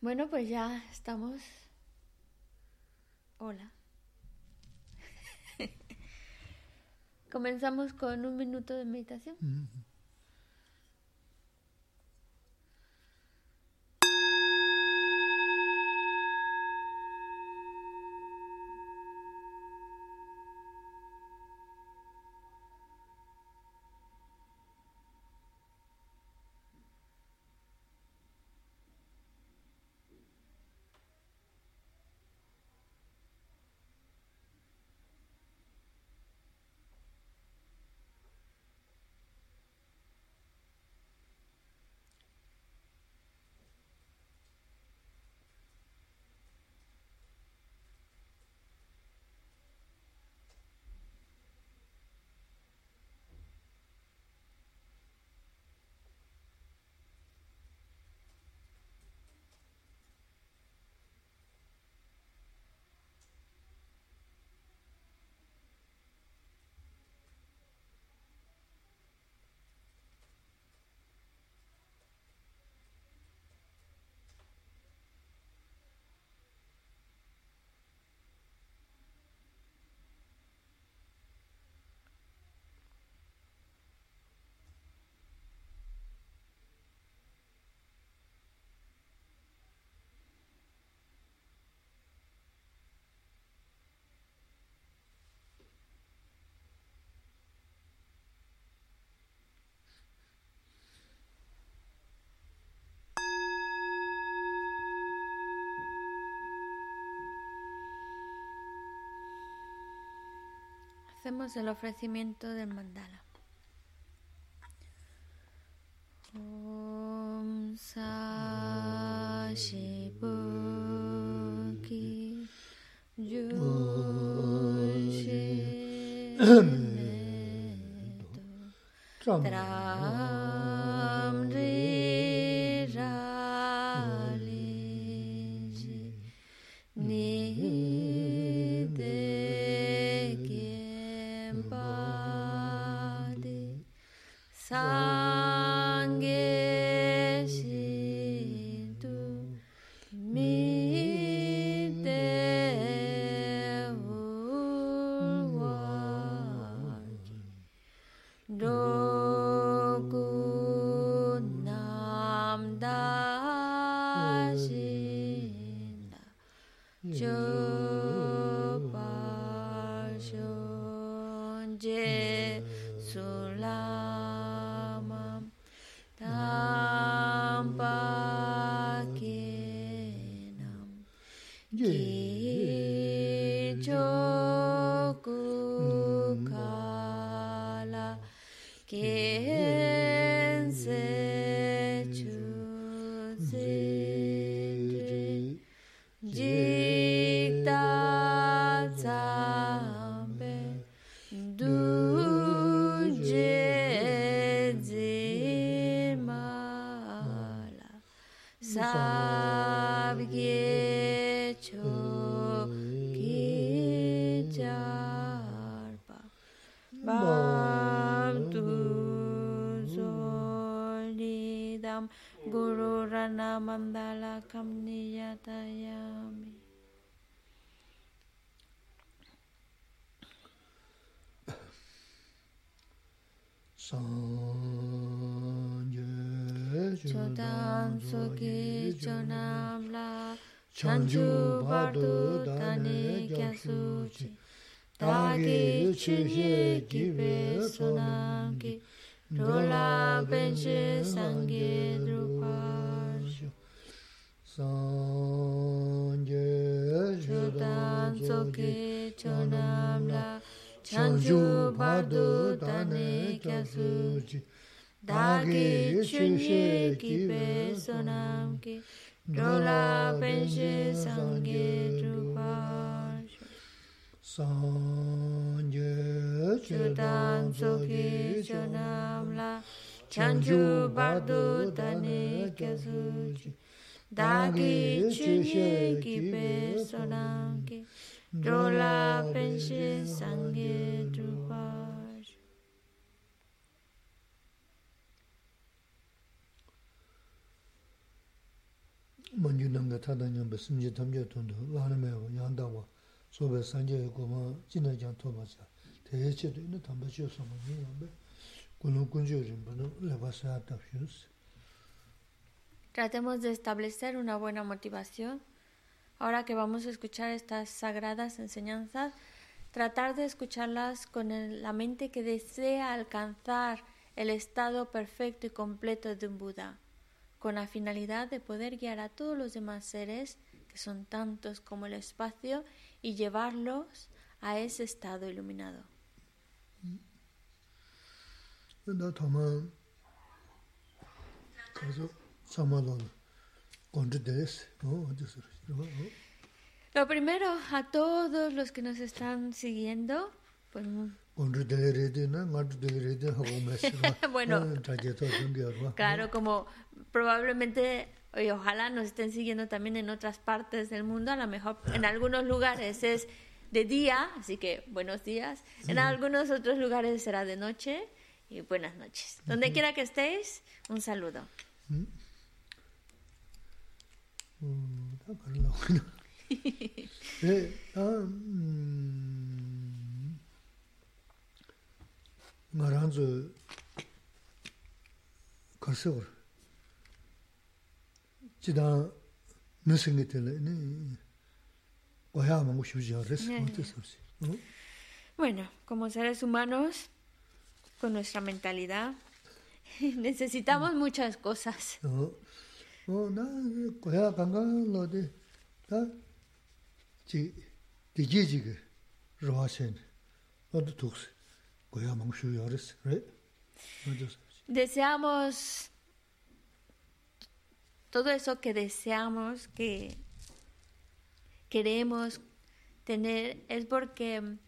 Bueno, pues ya estamos. Hola. Comenzamos con un minuto de meditación. Hacemos el ofrecimiento del mandala. Om chukye kiwe sonangi, Rola benche sangye drupashu. Sangye chudan soke chonamla, Chanju badu dane kyasuchi, Dagi chukye kiwe sonangi, Rola benche sangye drupashu. sanje chedan soki chonamla chanju bardu dani kesuji dagi chushe ki pe sonangi drola penshi sangi drupash manju nanga tadanyamba simje tamje tondo lana mewa yandawa 겨 돈도 라나메고 양다와 소베 산제 고마 진나장 토바자 대체도 있는 담바지어서 뭐냐 뭐 군은 군주rin bueno le vas a adaptations Tratemos de establecer una buena motivación. Ahora que vamos a escuchar estas sagradas enseñanzas, tratar de escucharlas con el- la mente que desea alcanzar el estado perfecto y completo de un Buda, con la finalidad de poder guiar a todos los demás seres, que son tantos como el espacio, y llevarlos a ese estado iluminado. Lo primero, a todos los que nos están siguiendo, pues, mm. bueno, claro, como probablemente y ojalá nos estén siguiendo también en otras partes del mundo, a lo mejor en algunos lugares es de día, así que buenos días, en algunos otros lugares será de noche y buenas noches. Donde quiera que estéis, un saludo. 지다 무슨게 될네 와야 먹고 싶지 않았어 네. 어땠어 어 Bueno, como seres humanos, con nuestra mentalidad, necesitamos muchas cosas. 어, 어, 나 고야 간간로데 다 지, 디지지게 로하센 어디 독스 고야 망슈 요레스 그래 어디서 Deseamos todo eso que deseamos, que queremos tener, es porque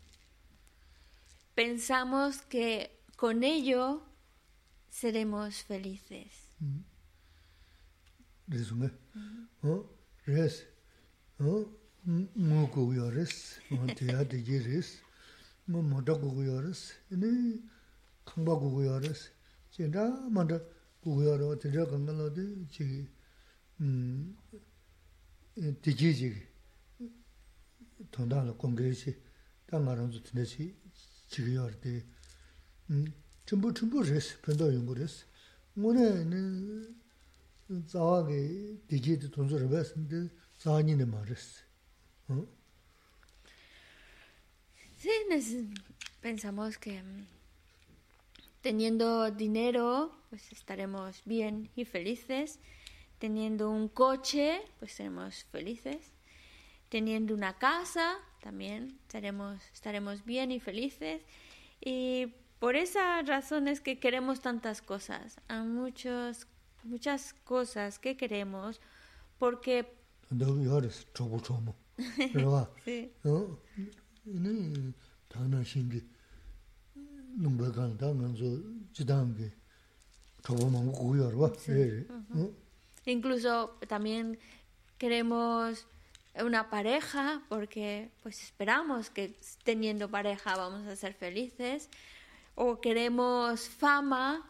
pensamos que con ello seremos felices. diji jigi tondana kongresi ta nga ranzu tindashi jigi yordi chumbu chumbu resi, pendo yungu resi ngone zawa ge diji di tonzo rabasi di zawa nini ma resi Sí, pensamos que teniendo dinero pues estaremos bien y felices. Teniendo un coche, pues seremos felices. Teniendo una casa, también seremos, estaremos bien y felices. Y por esas razones que queremos tantas cosas, hay muchos, muchas cosas que queremos, porque 너 요레스 조부 조모 그러봐 sí, 어 네, 당나 신기 농배간 당은서 지당게 조부만 고요로 봐 예. 어 Incluso también queremos una pareja porque pues esperamos que teniendo pareja vamos a ser felices o queremos fama,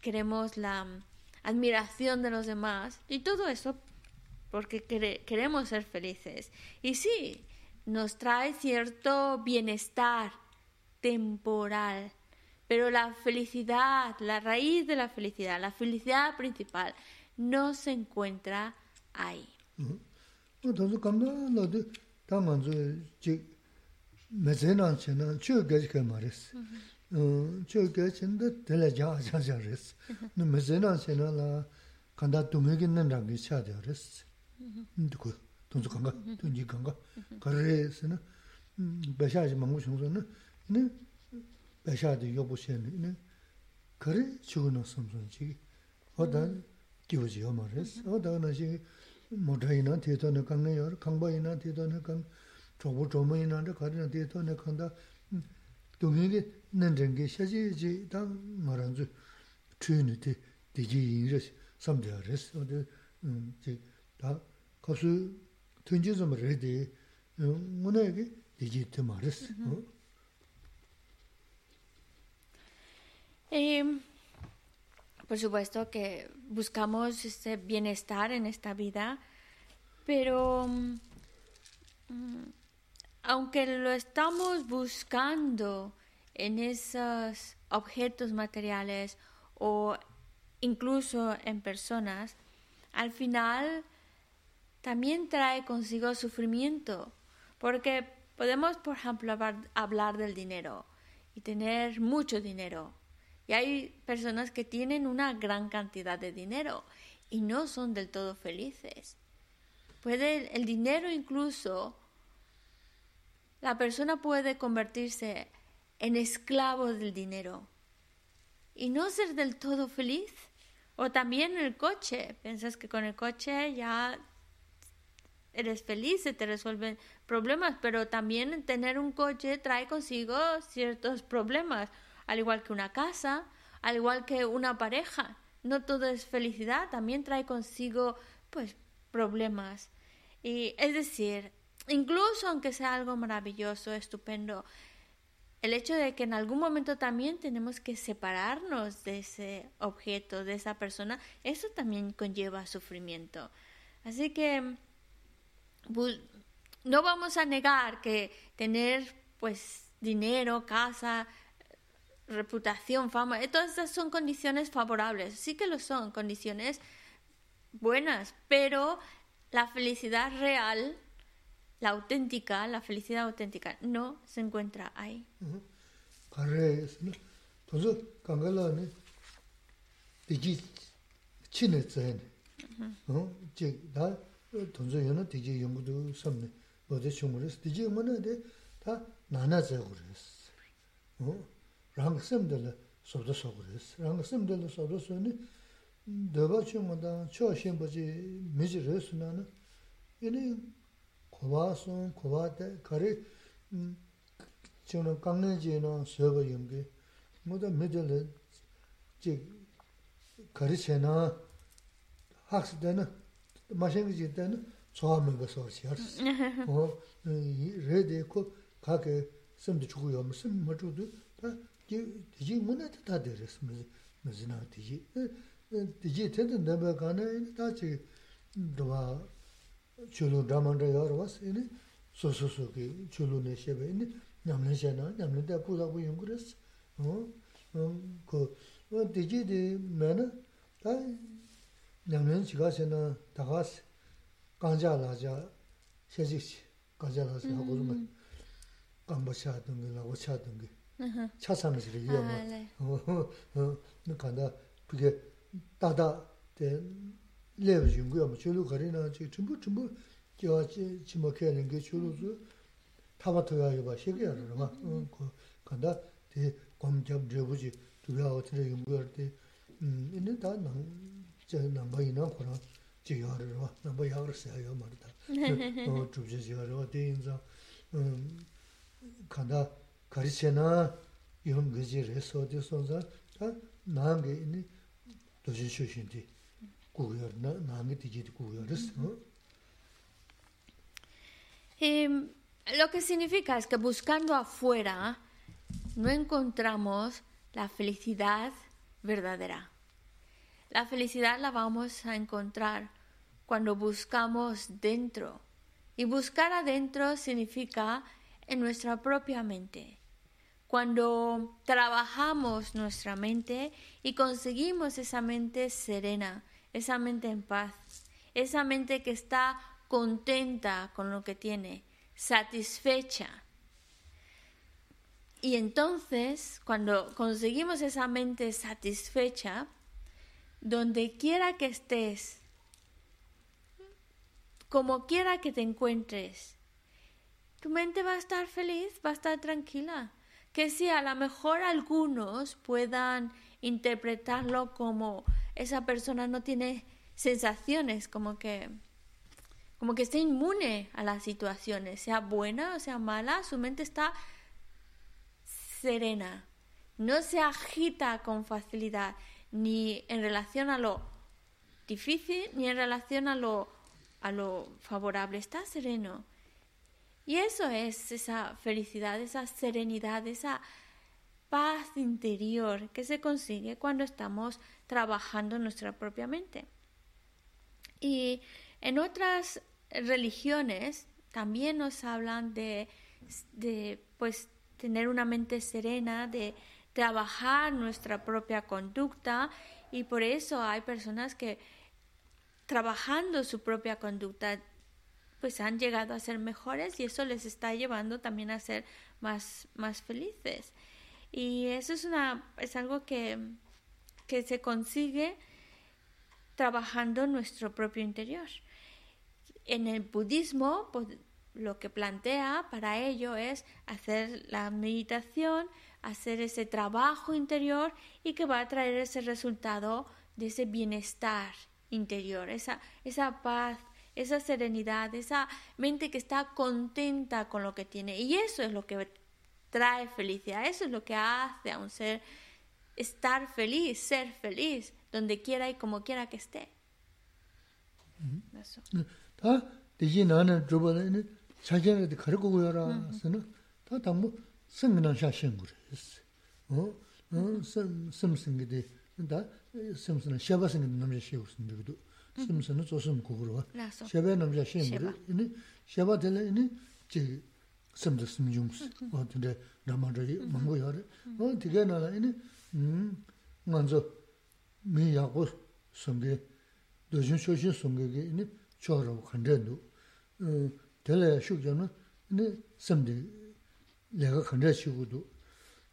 queremos la admiración de los demás y todo eso porque quere- queremos ser felices. Y sí, nos trae cierto bienestar temporal, pero la felicidad, la raíz de la felicidad, la felicidad principal, no se encuentra ahí. Entonces, cuando lo de taman zu ji mezenan chena chu ge ke maris. Chu ge chen de tele ja ja ja res. No mezenan chena la kanda tumi ge nan rang ge cha de res. De ko tong zu kanga, tong ji kanga. Kare se na ba sha ji mang chung zu na. Ne ba sha de yo bu chen ne. Kare chu no sam zu ji. Odan 배샤지 망고 shum소는 네 배샤데 요보시네 네 그래 죽는 섬선지 어다 기부지요 말레스 어다나시 모다이나 대도는 강내요 강바이나 대도는 강 조부 조모이나 가리나 대도는 강다 동행이 nenden게 샤지지 당 말한주 트윈이티 디지 인르스 삼자레스 어디 음지다 가수 던지 좀 레디 문에게 디지트 말레스 어 Y, Por supuesto que buscamos este bienestar en esta vida Pero mm, aunque lo estamos buscando en esos objetos materiales o incluso en personas, al final también trae consigo sufrimiento, porque podemos, por ejemplo, hablar del dinero y tener mucho dinero. Y hay personas que tienen una gran cantidad de dinero y no son del todo felices. Puede el dinero incluso la persona puede convertirse en esclavo del dinero y no ser del todo feliz. O también el coche. Piensas que con el coche ya eres feliz, se te resuelven problemas, pero también tener un coche trae consigo ciertos problemas, al igual que una casa, al igual que una pareja. No todo es felicidad, también trae consigo pues problemas. Y es decir, incluso aunque sea algo maravilloso, estupendo, el hecho de que en algún momento también tenemos que separarnos de ese objeto, de esa persona, eso también conlleva sufrimiento. Así que no vamos a negar que tener pues dinero, casa, reputación, fama, todas esas son condiciones favorables, sí que lo son, condiciones buenas, pero la felicidad real la auténtica, la felicidad auténtica, no se encuentra ahí. Ne, tiji rāng sīmdala sōbda sōgurīs. Rāng sīmdala sōbda sōni dāba chūmādā chō shīmbaji mījī rīs nāna yini kubā sōn, kubā tē, kārī chīngna kāngnā jī nā sōba yungi mūdā mījala jī kārī chē nā hāks dēna māshīngi jī dēna tsōhā mība sōrsi yārsi. Rē dē kō kāke sīmdi chukuyō mā sīm mā chukudō diji muna ta deres mazina diji. Diji tanda namba gana ina ta chi dhwa chulu dhamanda yarwas ina so so so ki chulu ne sheba ina nyamla shena, nyamla da puza ku yunguras. Ko diji di mena ta nyamla chiga shena dhagas ganja laja shechikchi ganja laja hakuluma gamba chaadungi, lago chaadungi. 차삼이지 이게 뭐 간다 그게 다다 때 레브 준고요 뭐 줄로 거리나 지 전부 전부 저 지목해는 게 줄로서 타바토야 이거 시기야 그러나 그 간다 대 검접 저부지 두야 어떻게 연구할 때음 이제 다 남바이나 그런 지요를 와 남바야 그랬어요 말이다 어 주제 지요를 어디 인자 음 간다 ini dojin shushin di lo que significa es que buscando afuera no encontramos la felicidad verdadera. La felicidad la vamos a encontrar cuando buscamos dentro. Y buscar adentro significa en nuestra propia mente. Cuando trabajamos nuestra mente y conseguimos esa mente serena, esa mente en paz, esa mente que está contenta con lo que tiene, satisfecha. Y entonces, cuando conseguimos esa mente satisfecha, donde quiera que estés, como quiera que te encuentres, tu mente va a estar feliz, va a estar tranquila. Que si a lo mejor algunos puedan interpretarlo como esa persona no tiene sensaciones, como que como que está inmune a las situaciones, sea buena o sea mala, su mente está serena, no se agita con facilidad, ni en relación a lo difícil, ni en relación a lo, a lo favorable, está sereno. Y eso es esa felicidad, esa serenidad, esa paz interior que se consigue cuando estamos trabajando nuestra propia mente. Y en otras religiones también nos hablan de, de pues tener una mente serena, de trabajar nuestra propia conducta y por eso hay personas que trabajando su propia conducta pues han llegado a ser mejores y eso les está llevando también a ser más, más felices. Y eso es, una, es algo que, que se consigue trabajando nuestro propio interior. En el budismo, pues, lo que plantea para ello es hacer la meditación, hacer ese trabajo interior y que va a traer ese resultado de ese bienestar interior, esa, esa paz, esa serenidad, esa mente que está contenta con lo que tiene. Y eso es lo que trae felicidad, eso es lo que hace a un ser estar feliz, ser feliz, donde quiera y como quiera que esté. Eso. 심선은 조심 고그로 샤베 남자 심으로 이니 샤바 이니 제 섬도 심중스 어 근데 남아들이 망고야래 어 되게 나라 이니 음 먼저 미야고 섬게 도진 쇼신 섬게 이니 저러 간전도 어 될래 쇼전은 이니 섬데 내가 간저 쉬고도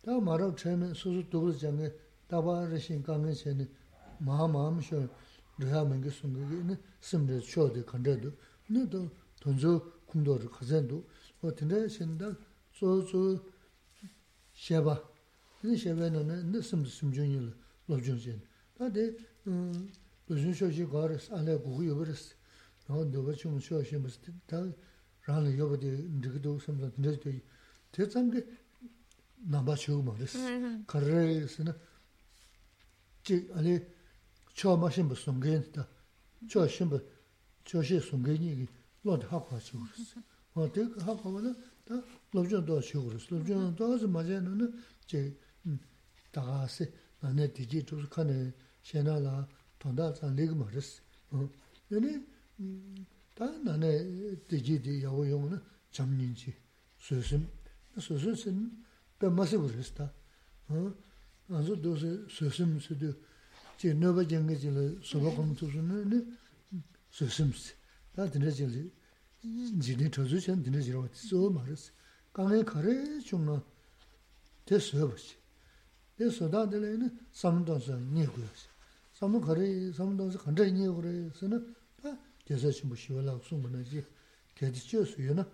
다 말아 처음에 소소 도글 장에 다바르 신강에 전에 마마음쇼 rīhā māngi sūngi ki nī sīmri chōdi kāndayadu, nī tō tōnzō kūndōri khazandu, wā tīndā shīndā tsō tsō shēba, nī shēba nā nī sīmri sīmchūngi lō lōbchūng shīn. Tā tī lōchūng shōshī gārīs, ālā gugu yobarīs, nā dōba chūng shōshī mīs, tā rāna yobadi nirgido samsā tīndā shī tī tsamgi nāmbā chūgu mā rīs, kārī sī nā, chī ālā chō ma shīmbu sōnggēn tā, chō shīmbu, chō shī sōnggēn yī lō tā hā hākwa chī gu wūrīs. Wā tē kā hā hākwa wā tā lōb chōng tō chī gu rīs. Lōb chōng tō sī ma chē nō nā chē tā gā sī, nā nē tī jī tō sī kā nē shē nā lā tōndā tā lī gā mā rīs. Nē nē, tā nā nē tī jī tī yā wā yōng nā chām nīn chī, sū sīm. Sū sīm sī pē mā sī gu wūrīs tā. Nā sū tō sī sū sīm sī tū 제 너버 정게 질 소바 공투스는 소심스 다 드네 질 지네 터주션 드네 지로 소 말스 강에 가래 좀나 됐어요 버시 됐어다 되는 삼도서 니고요 삼도 가래 삼도서 간다 니고 그래서는 다 계속 좀 쉬어라 숨은지 계속 쉬어요나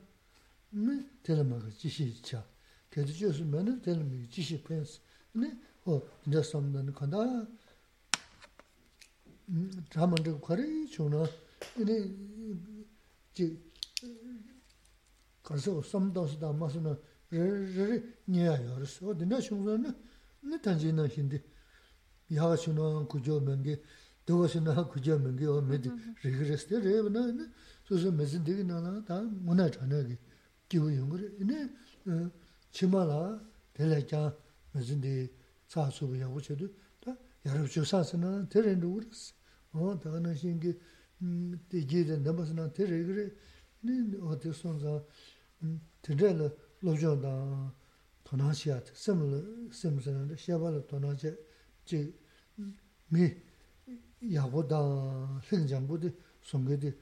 네 텔마가 지시차 계속 쉬었으면은 텔미 지시 펜스 네어 이제 삼도는 간다 dhamma dhikha khari chungna, ini ji karsa u samdawsi dhamma suna rari nyaya yaris. O dina chungna na, na tanji na hindi, yaga chungna kujo mengi, dhuwa chungna kujo mengi o medi rigresti, reba na, na susu mezin digi na na ta muna chana ki kiwa yungri. Ini chima la, tela kya mezin digi tsa subu yangu chedu, yarab shuksaasana tere ndu uras. O taana shingi di jiri nambasana tere giri, ni o te sonza tere la lobjo da tonaashiyat, semsana da shaba la tonaashiyat, chi mi yabu da lingjambu di songa di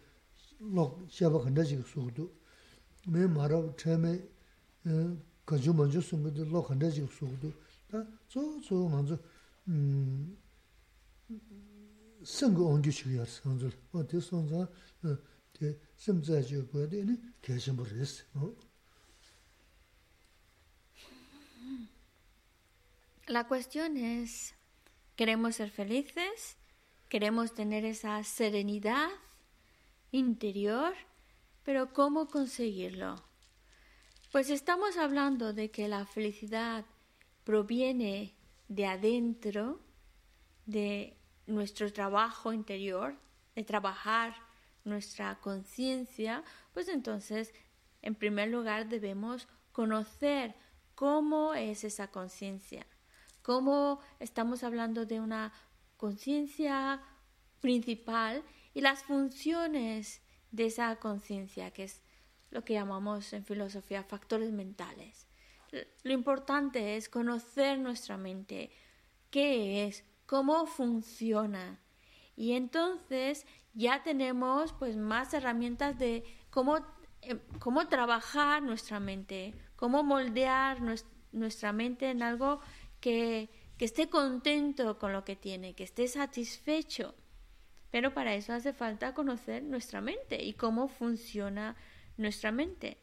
lok shaba khanda jiga sukudu. Mi marab chame ganju manju songa di lok khanda jiga sukudu. Ta zo zo nganzu 되려는 로저다 도나시아 섬을 섬선데 샤발로 도나제 지미 야보다 생장부도 송게디 로 샤바 간다지 수도 매 말아 처음에 어 가지고 먼저 송게디 로 간다지 수도 다 저저 먼저 음 sāṅgā āngyū shikī yār sāṅgā, wā tē sāṅgā, tē sāṅgā jīyā guā tē nē kēshīṃ rēs. La cuestión es, queremos ser felices, queremos tener esa serenidad interior, pero ¿cómo conseguirlo? Pues estamos hablando de que la felicidad proviene de adentro, de nuestro trabajo interior, de trabajar nuestra conciencia, pues entonces, en primer lugar, debemos conocer cómo es esa conciencia, cómo estamos hablando de una conciencia principal y las funciones de esa conciencia, que es lo que llamamos en filosofía factores mentales. Lo importante es conocer nuestra mente, qué es, cómo funciona. Y entonces ya tenemos pues más herramientas de cómo, eh, cómo trabajar nuestra mente, cómo moldear nuestra mente en algo que, que esté contento con lo que tiene, que esté satisfecho. Pero para eso hace falta conocer nuestra mente y cómo funciona nuestra mente.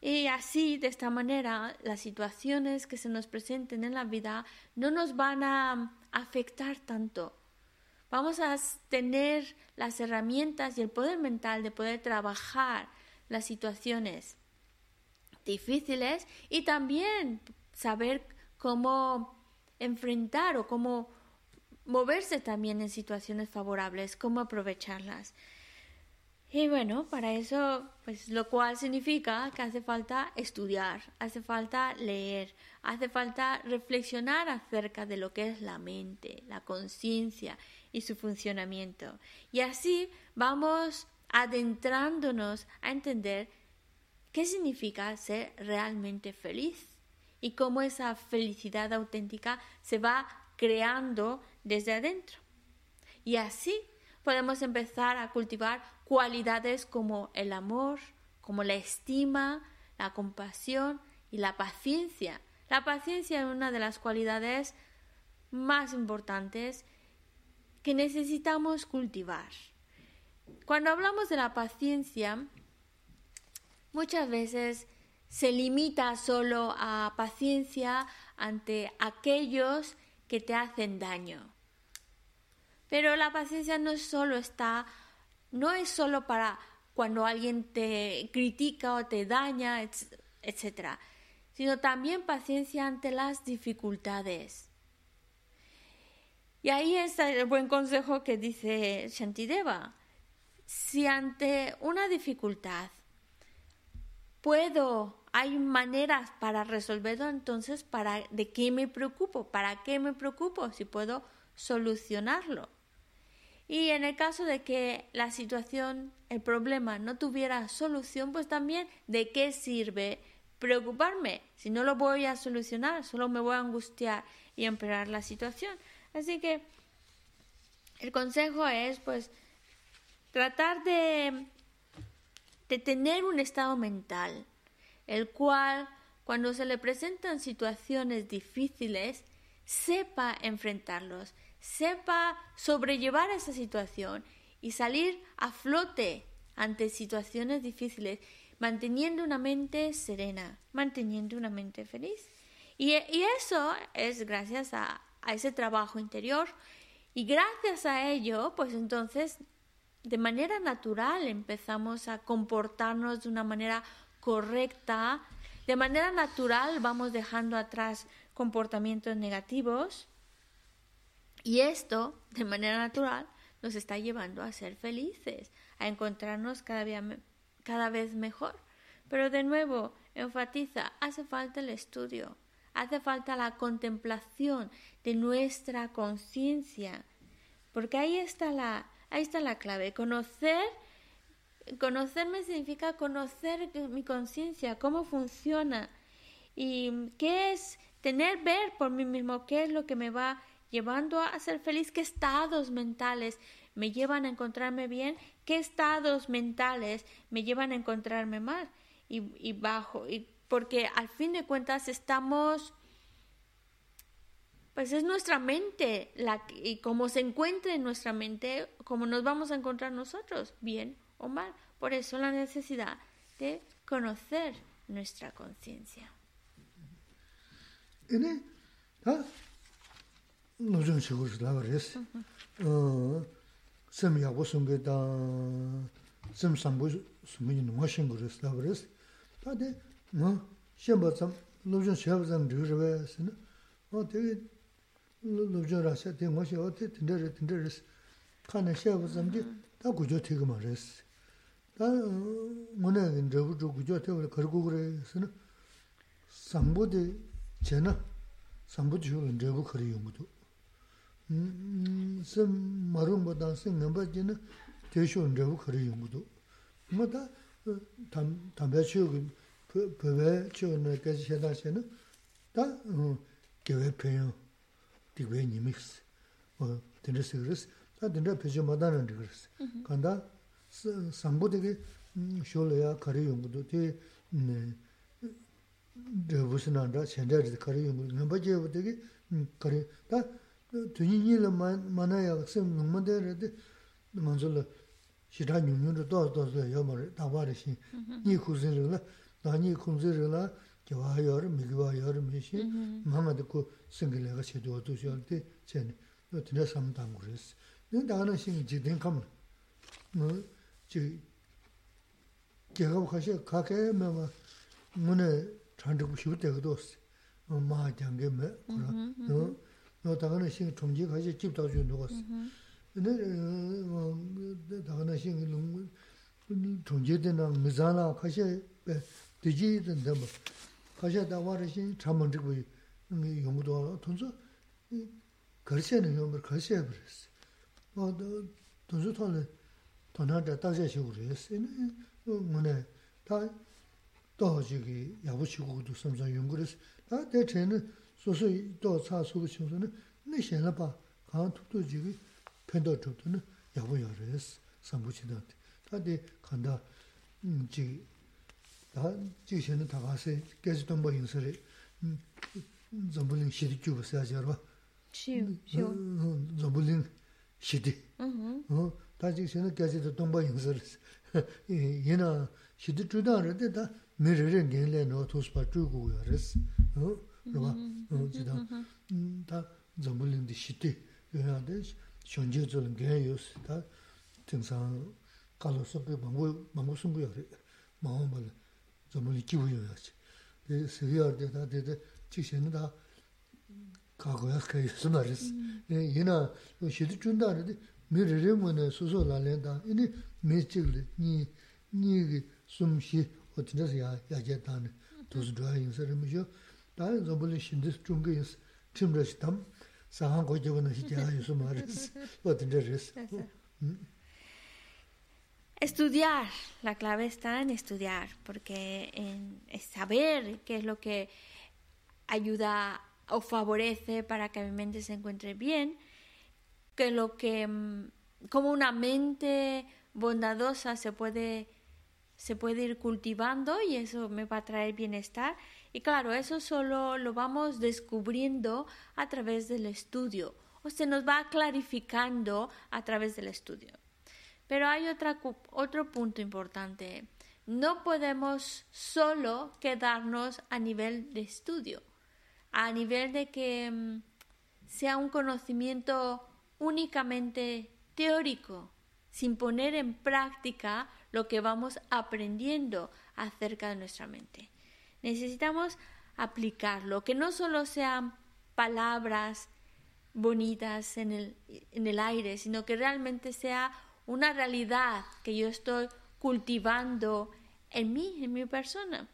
Y así, de esta manera, las situaciones que se nos presenten en la vida no nos van a afectar tanto. Vamos a tener las herramientas y el poder mental de poder trabajar las situaciones difíciles y también saber cómo enfrentar o cómo moverse también en situaciones favorables, cómo aprovecharlas. Y bueno, para eso, pues lo cual significa que hace falta estudiar, hace falta leer, hace falta reflexionar acerca de lo que es la mente, la conciencia y su funcionamiento. Y así vamos adentrándonos a entender qué significa ser realmente feliz y cómo esa felicidad auténtica se va creando desde adentro. Y así podemos empezar a cultivar cualidades como el amor, como la estima, la compasión y la paciencia. La paciencia es una de las cualidades más importantes que necesitamos cultivar. Cuando hablamos de la paciencia, muchas veces se limita solo a paciencia ante aquellos que te hacen daño. Pero la paciencia no solo está, no es solo para cuando alguien te critica o te daña, etc., sino también paciencia ante las dificultades. Y ahí está el buen consejo que dice Shantideva. Si ante una dificultad puedo, hay maneras para resolverlo, entonces, ¿para, ¿de qué me preocupo? ¿Para qué me preocupo si puedo solucionarlo? Y en el caso de que la situación, el problema no tuviera solución, pues también de qué sirve preocuparme si no lo voy a solucionar, solo me voy a angustiar y empeorar la situación. Así que el consejo es pues tratar de, de tener un estado mental, el cual cuando se le presentan situaciones difíciles, sepa enfrentarlos, sepa sobrellevar esa situación y salir a flote ante situaciones difíciles, manteniendo una mente serena, manteniendo una mente feliz. Y, eso es gracias a, a ese trabajo interior. Y gracias a ello, pues entonces de manera natural empezamos a comportarnos de una manera correcta, de manera natural vamos dejando atrás comportamientos negativos y esto, de manera natural, nos está llevando a ser felices, a encontrarnos cada, cada vez mejor. Pero de nuevo, enfatiza, hace falta el estudio, hace falta la contemplación de nuestra conciencia, porque ahí está la, ahí está la clave. Conocer, conocerme significa conocer mi conciencia, cómo funciona y qué es tener, ver por mí mismo qué es lo que me va llevando a ser feliz, qué estados mentales me llevan a encontrarme bien, qué estados mentales me llevan a encontrarme mal y, bajo, y porque al fin de cuentas estamos pues es nuestra mente la y como se encuentre en nuestra mente, como nos vamos a encontrar nosotros, bien o mal. Por eso la necesidad de conocer nuestra conciencia. 노좀 식으로 나버렸어. 어 섬이하고 숨게다 섬 삼부 숨이 농하신 거랬어 나버렸어. 다데 뭐 셴버점 노좀 셴버점 르르베스는 어 되게 노좀라서 되게 멋이 어때 된다래 된다래스 칸에 셴버점디 다 고조 되게 말했어. 다 뭐네 저부 저 고조 되게 걸고 그래서는 삼부디 제나 삼부디 줄은 저부 거리 용도 sīm marūmba dāngsī ngāmbā jīna tēshū ndrabu khari yungudu. Mā tā tāmbā chīyō, pēwē chīyō nā kāchī shēdā shēnā, tā gēwē pēyō, tīkwē nīmīks, tīndā sīkirīs, tā tīndā pēchī mādā nā rīkirīs. Kāndā sāmbū tīki shō lā yā khari yungudu, tī ndrabu sī nā ndā shēndā rī khari yungudu, ngāmbā jīyō tīki khari, tā tuñi la mana ya sem ngma de re de man zo la shi ta nyung nyung de do do de ya ma re da ba de shi mm-hmm. ni khu zin re la da ni khu zin re la ge wa ya re mi ge wa ya re mi shi mm-hmm. ma ma de ko sing le ga che do do shi al de che ne. Yo de sam dang gu res ne da na shi ji den kam no ji ge ga ka she ka ke me ma mo ne chan de gu shi de ge do ma jang ge me ko mm-hmm, no jāng kē mē, kū rā, tā ngā shīn chōng jī khā shē jīb tā shū nō kā sī. 네 다가나 신 총제되나 미자나 가셔 되지든 뭐 가셔 다와르신 참은 되고 용도 돈서 거시는 용을 거시해 버렸어. 뭐도 돈서 돈을 돈한테 다시 쉬고 그랬어요. 뭐네 다 도저기 야부치고도 섬서 용거를 다 대체는 소소히 또 차수고 싶어서는 내 현을 봐. 가 툭툭 지기 pendo chukto na yabu ya res, sambu chi dati. Tati kanda, chi, ta, chi xe na taga se, kezi tomba yin sari, zambuling shidi kyubu se ajarwa. Shiu, shiu. Zambuling shidi. Ta chi xe na kezi to tomba yin sari. Yina, shidi chudan rade, ta, mi re re ngen le no tospa chugu ya res. rwa, jida, ta zambulin di shiti, yoyan de shonji zulun gaya yos, ta tingsan kalo sobe mangu sungu yore, mawa mbali, zambulin kiwu yoyachi. De siviyar de ta dede, chiksheni ta kagoya kaya yosuna res. Yina shiti chunda rade, mi rire mwene suso lalen ta, ini mi chikli, ni, ni ki sumshi, otindas ya, ya je tani, tozu dhwaya yosare misho, Estudiar, la clave está en estudiar, porque en saber qué es lo que ayuda o favorece para que mi mente se encuentre bien, que lo que mm, como una mente bondadosa se puede se puede ir cultivando y eso me va a traer bienestar y claro, eso solo lo vamos descubriendo a través del estudio o se nos va clarificando a través del estudio. Pero hay otra, otro punto importante. No podemos solo quedarnos a nivel de estudio, a nivel de que mm, sea un conocimiento únicamente teórico, sin poner en práctica lo que vamos aprendiendo acerca de nuestra mente. Necesitamos aplicarlo, que no solo sean palabras bonitas en el, en el aire, sino que realmente sea una realidad que yo estoy cultivando en mí, en mi persona.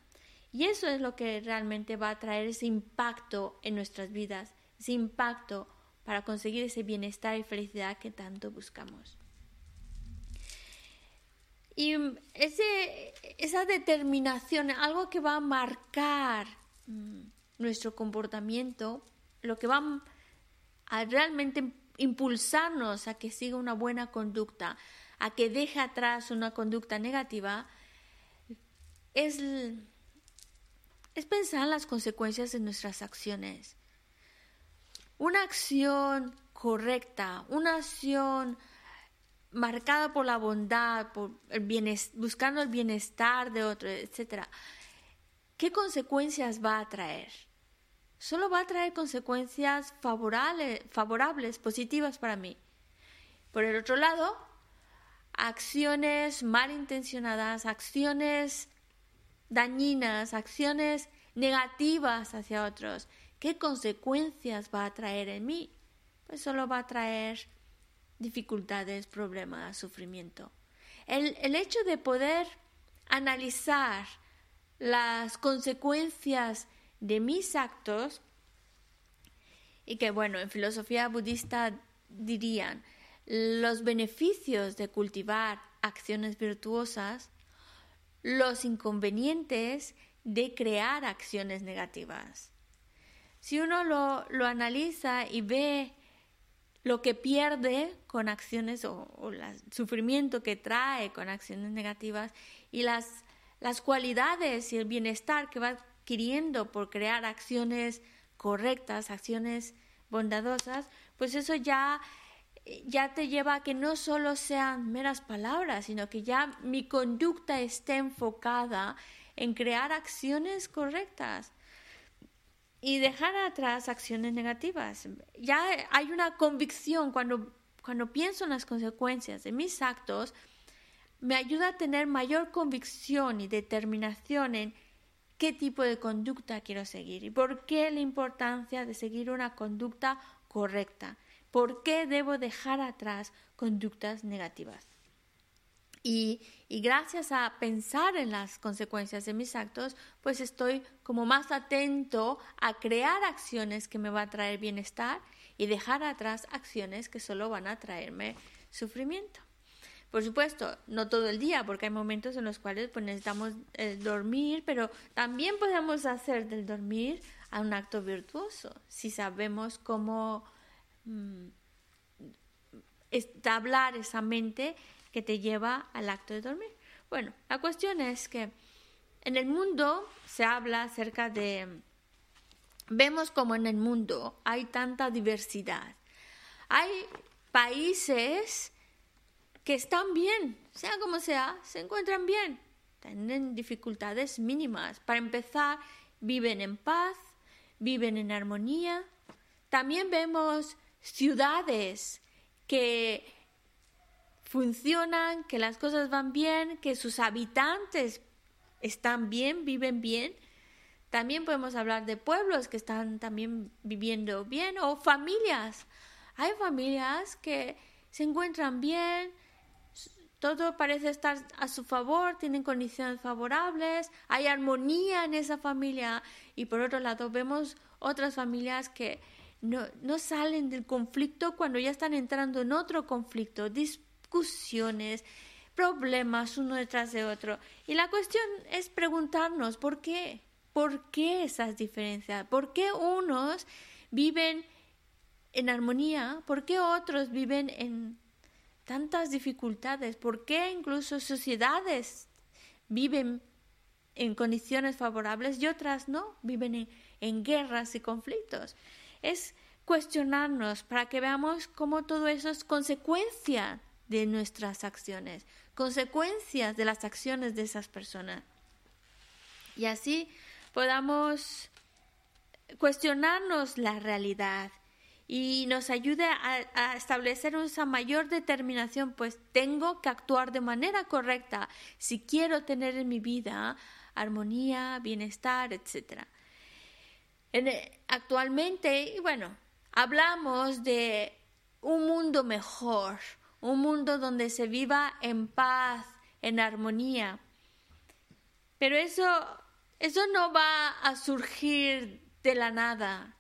Y eso es lo que realmente va a traer ese impacto en nuestras vidas, ese impacto para conseguir ese bienestar y felicidad que tanto buscamos. Y ese, esa determinación, algo que va a marcar mm, nuestro comportamiento, lo que va a realmente impulsarnos a que siga una buena conducta, a que deje atrás una conducta negativa, es, es pensar en las consecuencias de nuestras acciones. Una acción correcta, una acción marcada por la bondad, por el bienestar, buscando el bienestar de otro, etc., ¿qué consecuencias va a traer? Solo va a traer consecuencias favorables, favorables, positivas para mí. Por el otro lado, acciones malintencionadas, acciones dañinas, acciones negativas hacia otros, ¿qué consecuencias va a traer en mí? Pues solo va a traer dificultades, problemas, sufrimiento. El, el hecho de poder analizar las consecuencias de mis actos y que bueno, en filosofía budista dirían los beneficios de cultivar acciones virtuosas los inconvenientes de crear acciones negativas. Si uno lo, lo analiza y ve lo que pierde con acciones o, el sufrimiento que trae con acciones negativas y las, las cualidades y el bienestar que va adquiriendo por crear acciones correctas, acciones bondadosas, pues eso ya, ya te lleva a que no solo sean meras palabras, sino que ya mi conducta esté enfocada en crear acciones correctas y dejar atrás acciones negativas. Ya hay una convicción cuando, cuando pienso en las consecuencias de mis actos, me ayuda a tener mayor convicción y determinación en qué tipo de conducta quiero seguir y por qué la importancia de seguir una conducta correcta, por qué debo dejar atrás conductas negativas. Y, gracias a pensar en las consecuencias de mis actos, pues estoy como más atento a crear acciones que me van a traer bienestar y dejar atrás acciones que solo van a traerme sufrimiento. Por supuesto, no todo el día, porque hay momentos en los cuales pues, necesitamos eh, dormir, pero también podemos hacer del dormir a un acto virtuoso, si sabemos cómo mm, establar esa mente que te lleva al acto de dormir. Bueno, la cuestión es que en el mundo se habla acerca de... Vemos como en el mundo hay tanta diversidad. Hay países que están bien, sea como sea, se encuentran bien, tienen dificultades mínimas. Para empezar, viven en paz, viven en armonía. También vemos ciudades que funcionan, que las cosas van bien, que sus habitantes están bien, viven bien. También podemos hablar de pueblos que están también viviendo bien o familias. Hay familias que se encuentran bien, todo parece estar a su favor, tienen condiciones favorables, hay armonía en esa familia y por otro lado vemos otras familias que no, no salen del conflicto cuando ya están entrando en otro conflicto, discusiones, problemas uno detrás de otro. Y la cuestión es preguntarnos por qué, por qué esas diferencias, por qué unos viven en armonía, por qué otros viven en tantas dificultades, por qué incluso sociedades viven en condiciones favorables y otras no, viven en, guerras y conflictos. Es cuestionarnos para que veamos cómo todo eso es consecuencia de nuestras acciones, consecuencias de las acciones de esas personas. Y así podamos cuestionarnos la realidad y nos ayude a, establecer esa mayor determinación, pues tengo que actuar de manera correcta si quiero tener en mi vida armonía, bienestar, etc. actualmente, y bueno, hablamos de un mundo mejor, un mundo donde se viva en paz, en armonía. Pero eso, eso no va a surgir de la nada.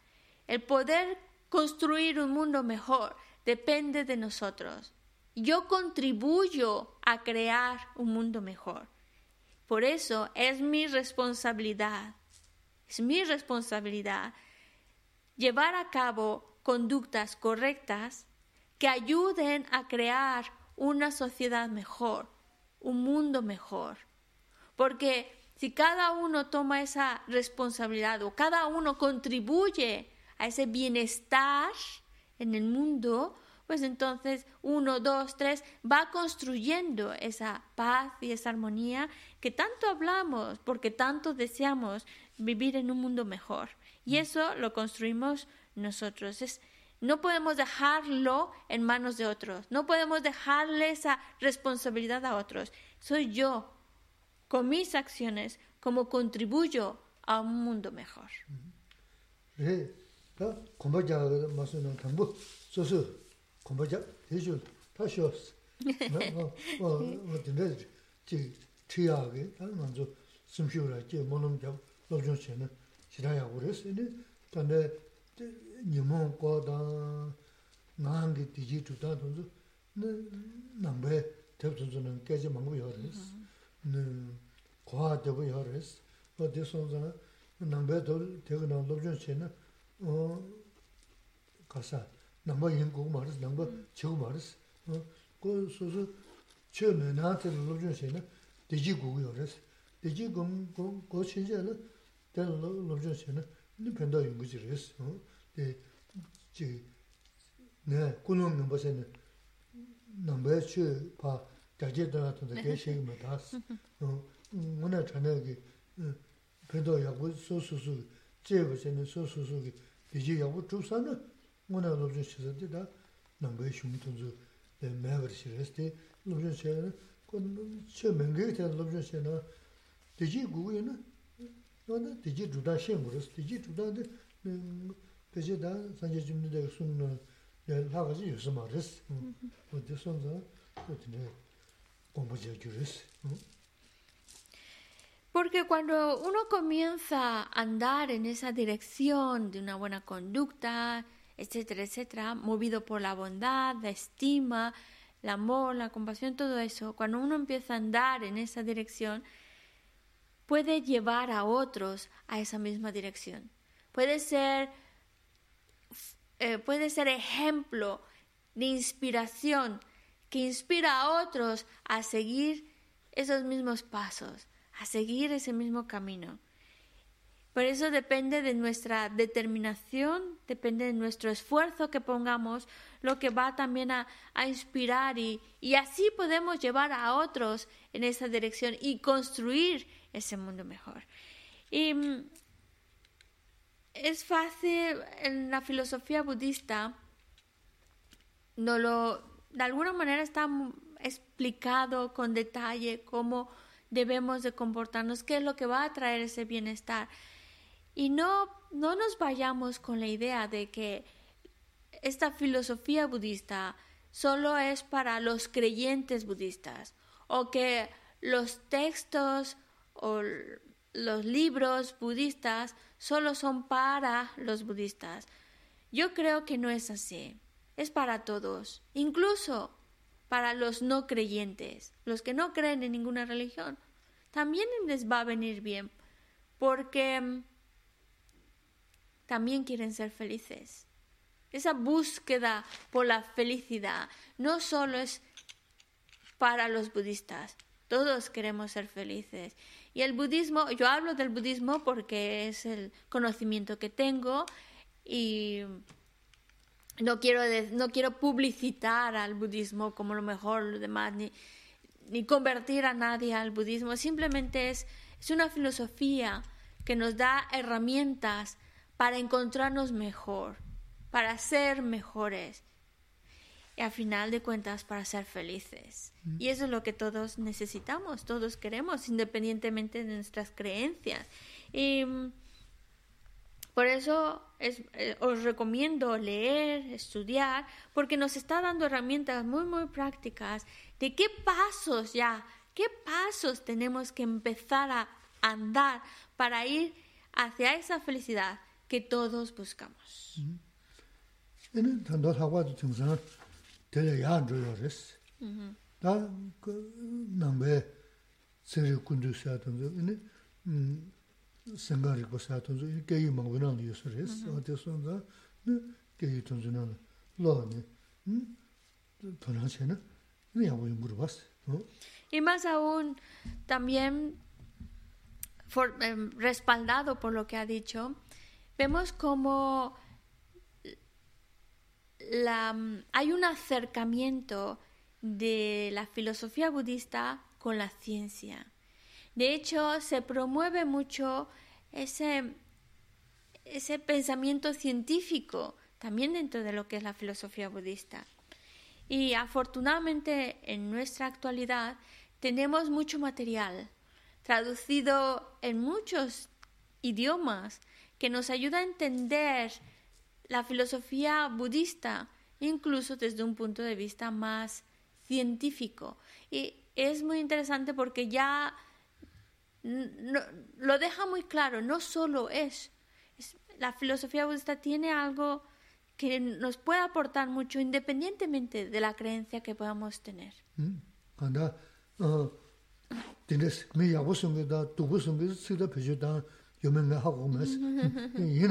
El poder construir un mundo mejor depende de nosotros. Yo contribuyo a crear un mundo mejor. Por eso es mi responsabilidad, es mi responsabilidad llevar a cabo conductas correctas que ayuden a crear una sociedad mejor, un mundo mejor. Porque si cada uno toma esa responsabilidad o cada uno contribuye a ese bienestar en el mundo, pues entonces uno, dos, tres, va construyendo esa paz y esa armonía que tanto hablamos, porque tanto deseamos vivir en un mundo mejor. Y eso lo construimos nosotros. Es, no podemos dejarlo en manos de otros. No podemos dejarle esa responsabilidad a otros. Soy yo, con mis acciones, como contribuyo a un mundo mejor. nyamon kwa dan, nangi diji chudan tunzu, nambay tep tunzu nang kaji mangu yawaris, kwa debu yawaris, o di sonza na nambay tol tega nang lobchon che na, o kasa, nambay yin kuku maris, nambay chegu maris, ko suzu che me naa tega lobchon che na, diji kuku yawaris, diji kuku ko chinja na, tega lobchon che na, ni penda yungu jiris, o, 네 군놈 넘버세는 넘버슈 파 자제들 같은 데 계시기 뭐 다스 어 뭐나 저녁에 그래도 야구 소소소 제버세는 소소소 이제 야구 줍사는 뭐나 로즈 시선데다 넘버슈 무튼즈 매버시레스테 로즈 시선 그 처명게 때 로즈 시선 되지 구에는 너는 되지 주다 시험으로 되지 주다데 Porque cuando uno comienza a andar en esa dirección de una buena conducta, etcétera, etcétera, movido por la bondad, la estima, el amor, la compasión, todo eso, cuando uno empieza a andar en esa dirección, puede llevar a otros a esa misma dirección. Puede ser, eh, puede ser ejemplo de inspiración que inspira a otros a seguir esos mismos pasos, a seguir ese mismo camino. Por eso depende de nuestra determinación, depende de nuestro esfuerzo que pongamos, lo que va también a, inspirar y, y, así podemos llevar a otros en esa dirección y construir ese mundo mejor. Y mm, es fácil en la filosofía budista, no lo, de alguna manera está explicado con detalle cómo debemos de comportarnos, qué es lo que va a traer ese bienestar. Y no, no nos vayamos con la idea de que esta filosofía budista solo es para los creyentes budistas o que los textos o los libros budistas solo son para los budistas. Yo creo que no es así es para todos, incluso para los no creyentes, los que no creen en ninguna religión. También les va a venir bien, porque mm, también quieren ser felices. Esa búsqueda por la felicidad no solo es para los budistas, todos queremos ser felices. Y el budismo, yo hablo del budismo porque es el conocimiento que tengo y no quiero, no quiero publicitar al budismo como lo mejor, lo demás, ni, ni convertir a nadie al budismo. Simplemente es, es una filosofía que nos da herramientas para encontrarnos mejor, para ser mejores y a final de cuentas para ser felices. Mm. Y eso es lo que todos necesitamos, todos queremos, independientemente de nuestras creencias. Y por eso eh, os recomiendo leer, estudiar, porque nos está dando herramientas muy, muy prácticas de qué pasos ya, qué pasos tenemos que empezar a andar para ir hacia esa felicidad que todos buscamos. Y más aún, también for, em, respaldado por lo que ha dicho, vemos como hay un acercamiento de la filosofía budista con la ciencia de hecho, se promueve mucho ese, ese pensamiento científico también dentro de lo que es la filosofía budista. Y afortunadamente en nuestra actualidad tenemos mucho material traducido en muchos idiomas que nos ayuda a entender la filosofía budista incluso desde un punto de vista más científico. Y es muy interesante porque ya no, lo deja muy claro, no solo es, la filosofía budista tiene algo que nos puede aportar mucho independientemente de la creencia que podamos tener.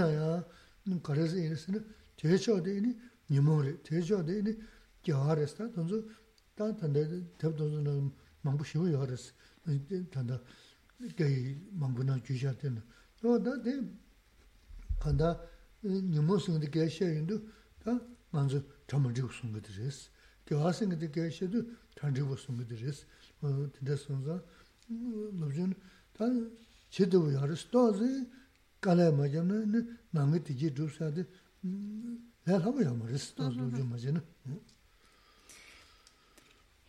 그래서 이랬으니 대셔도 이니 니모레 대셔도 이니 겨하레스다 돈주 단단데 대도는 망부 쉬워 여하레스 단다 게 망부나 주셔든 또다 대 간다. 니모스는데 게셔인도 다 먼저 점을 주고 쓴 것들이스 겨하생데 게셔도 단지고 쓴 것들이스 어. 근데 손자 로전 단 제대로 여하레스 또지 깔아야 맞으면 망이 되지 주사데 내가 하면 안 말했어 좀 맞으나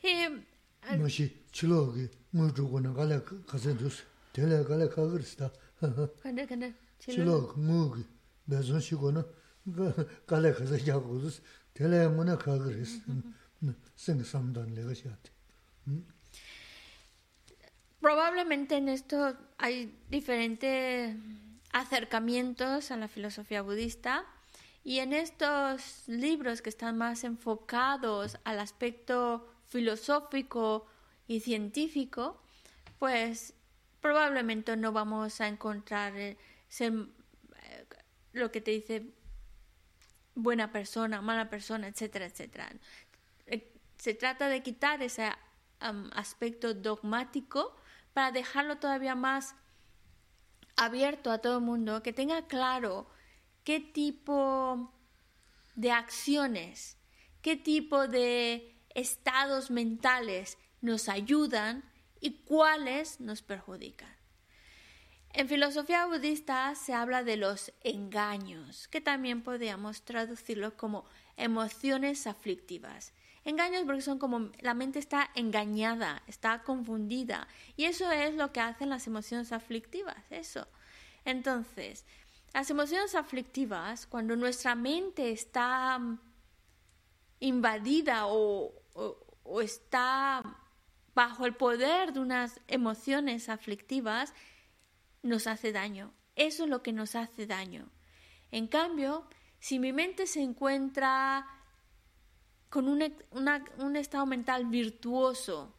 햄 뭐시 칠로기 뭐 주고 나가래 가서 주스 될래 가래 가그르스다 근데 근데 칠로 뭐기 매선 시고는 가래 가서 자고 주스 될래 뭐나 가그르스 생삼단 내가 시한테 음 Probablemente en esto hay diferentes acercamientos a la filosofía budista y en estos libros que están más enfocados al aspecto filosófico y científico, pues probablemente no vamos a encontrar eh, eh, lo que te dice buena persona, mala persona, etcétera, etcétera. Eh, se trata de quitar ese aspecto dogmático para dejarlo todavía más abierto a todo el mundo, que tenga claro qué tipo de acciones, qué tipo de estados mentales nos ayudan y cuáles nos perjudican. En filosofía budista se habla de los engaños, que también podríamos traducirlo como emociones aflictivas. Engaños porque son como la mente está engañada, está confundida. Y eso es lo que hacen las emociones aflictivas, eso. Entonces, las emociones aflictivas, cuando nuestra mente está invadida o, o está bajo el poder de unas emociones aflictivas, nos hace daño. Eso es lo que nos hace daño. En cambio, si mi mente se encuentra con un, estado mental virtuoso,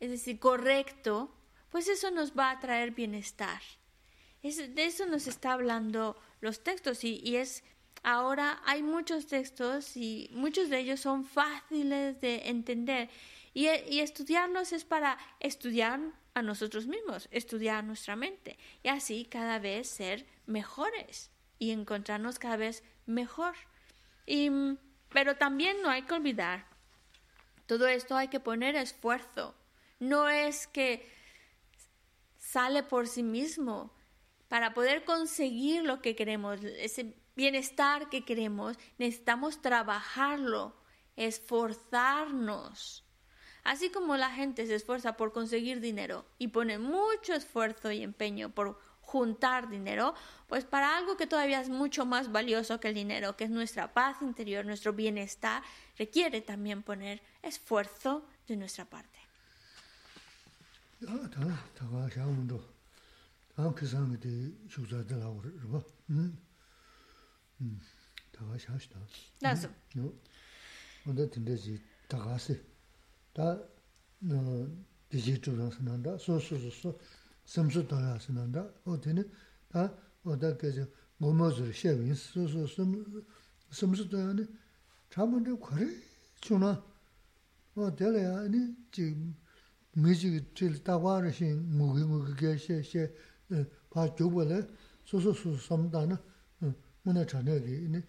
es decir, correcto, pues eso nos va a traer bienestar. de eso nos está hablando los textos y, es ahora hay muchos textos y muchos de ellos son fáciles de entender y, y estudiarlos es para estudiar a nosotros mismos, estudiar nuestra mente y así cada vez ser mejores y encontrarnos cada vez mejor. Y pero también no hay que olvidar, todo esto hay que poner esfuerzo. No es que sale por sí mismo. Para poder conseguir lo que queremos, ese bienestar que queremos, necesitamos trabajarlo, esforzarnos. Así como la gente se esfuerza por conseguir dinero y pone mucho esfuerzo y empeño por juntar dinero, pues para algo que todavía es mucho más valioso que el dinero, que es nuestra paz interior, nuestro bienestar, requiere también poner esfuerzo de nuestra parte. samsu dhaya sinanda, o teni ta oda kaji gomo zuri shevin, su su samsu dhaya ni chamandri kwari chuna, o tela ya ni ji miji tili tawa rashin mugi mugi kaya she she e, pa gyubo le su su su samda na e, muna chanaya e, ki ini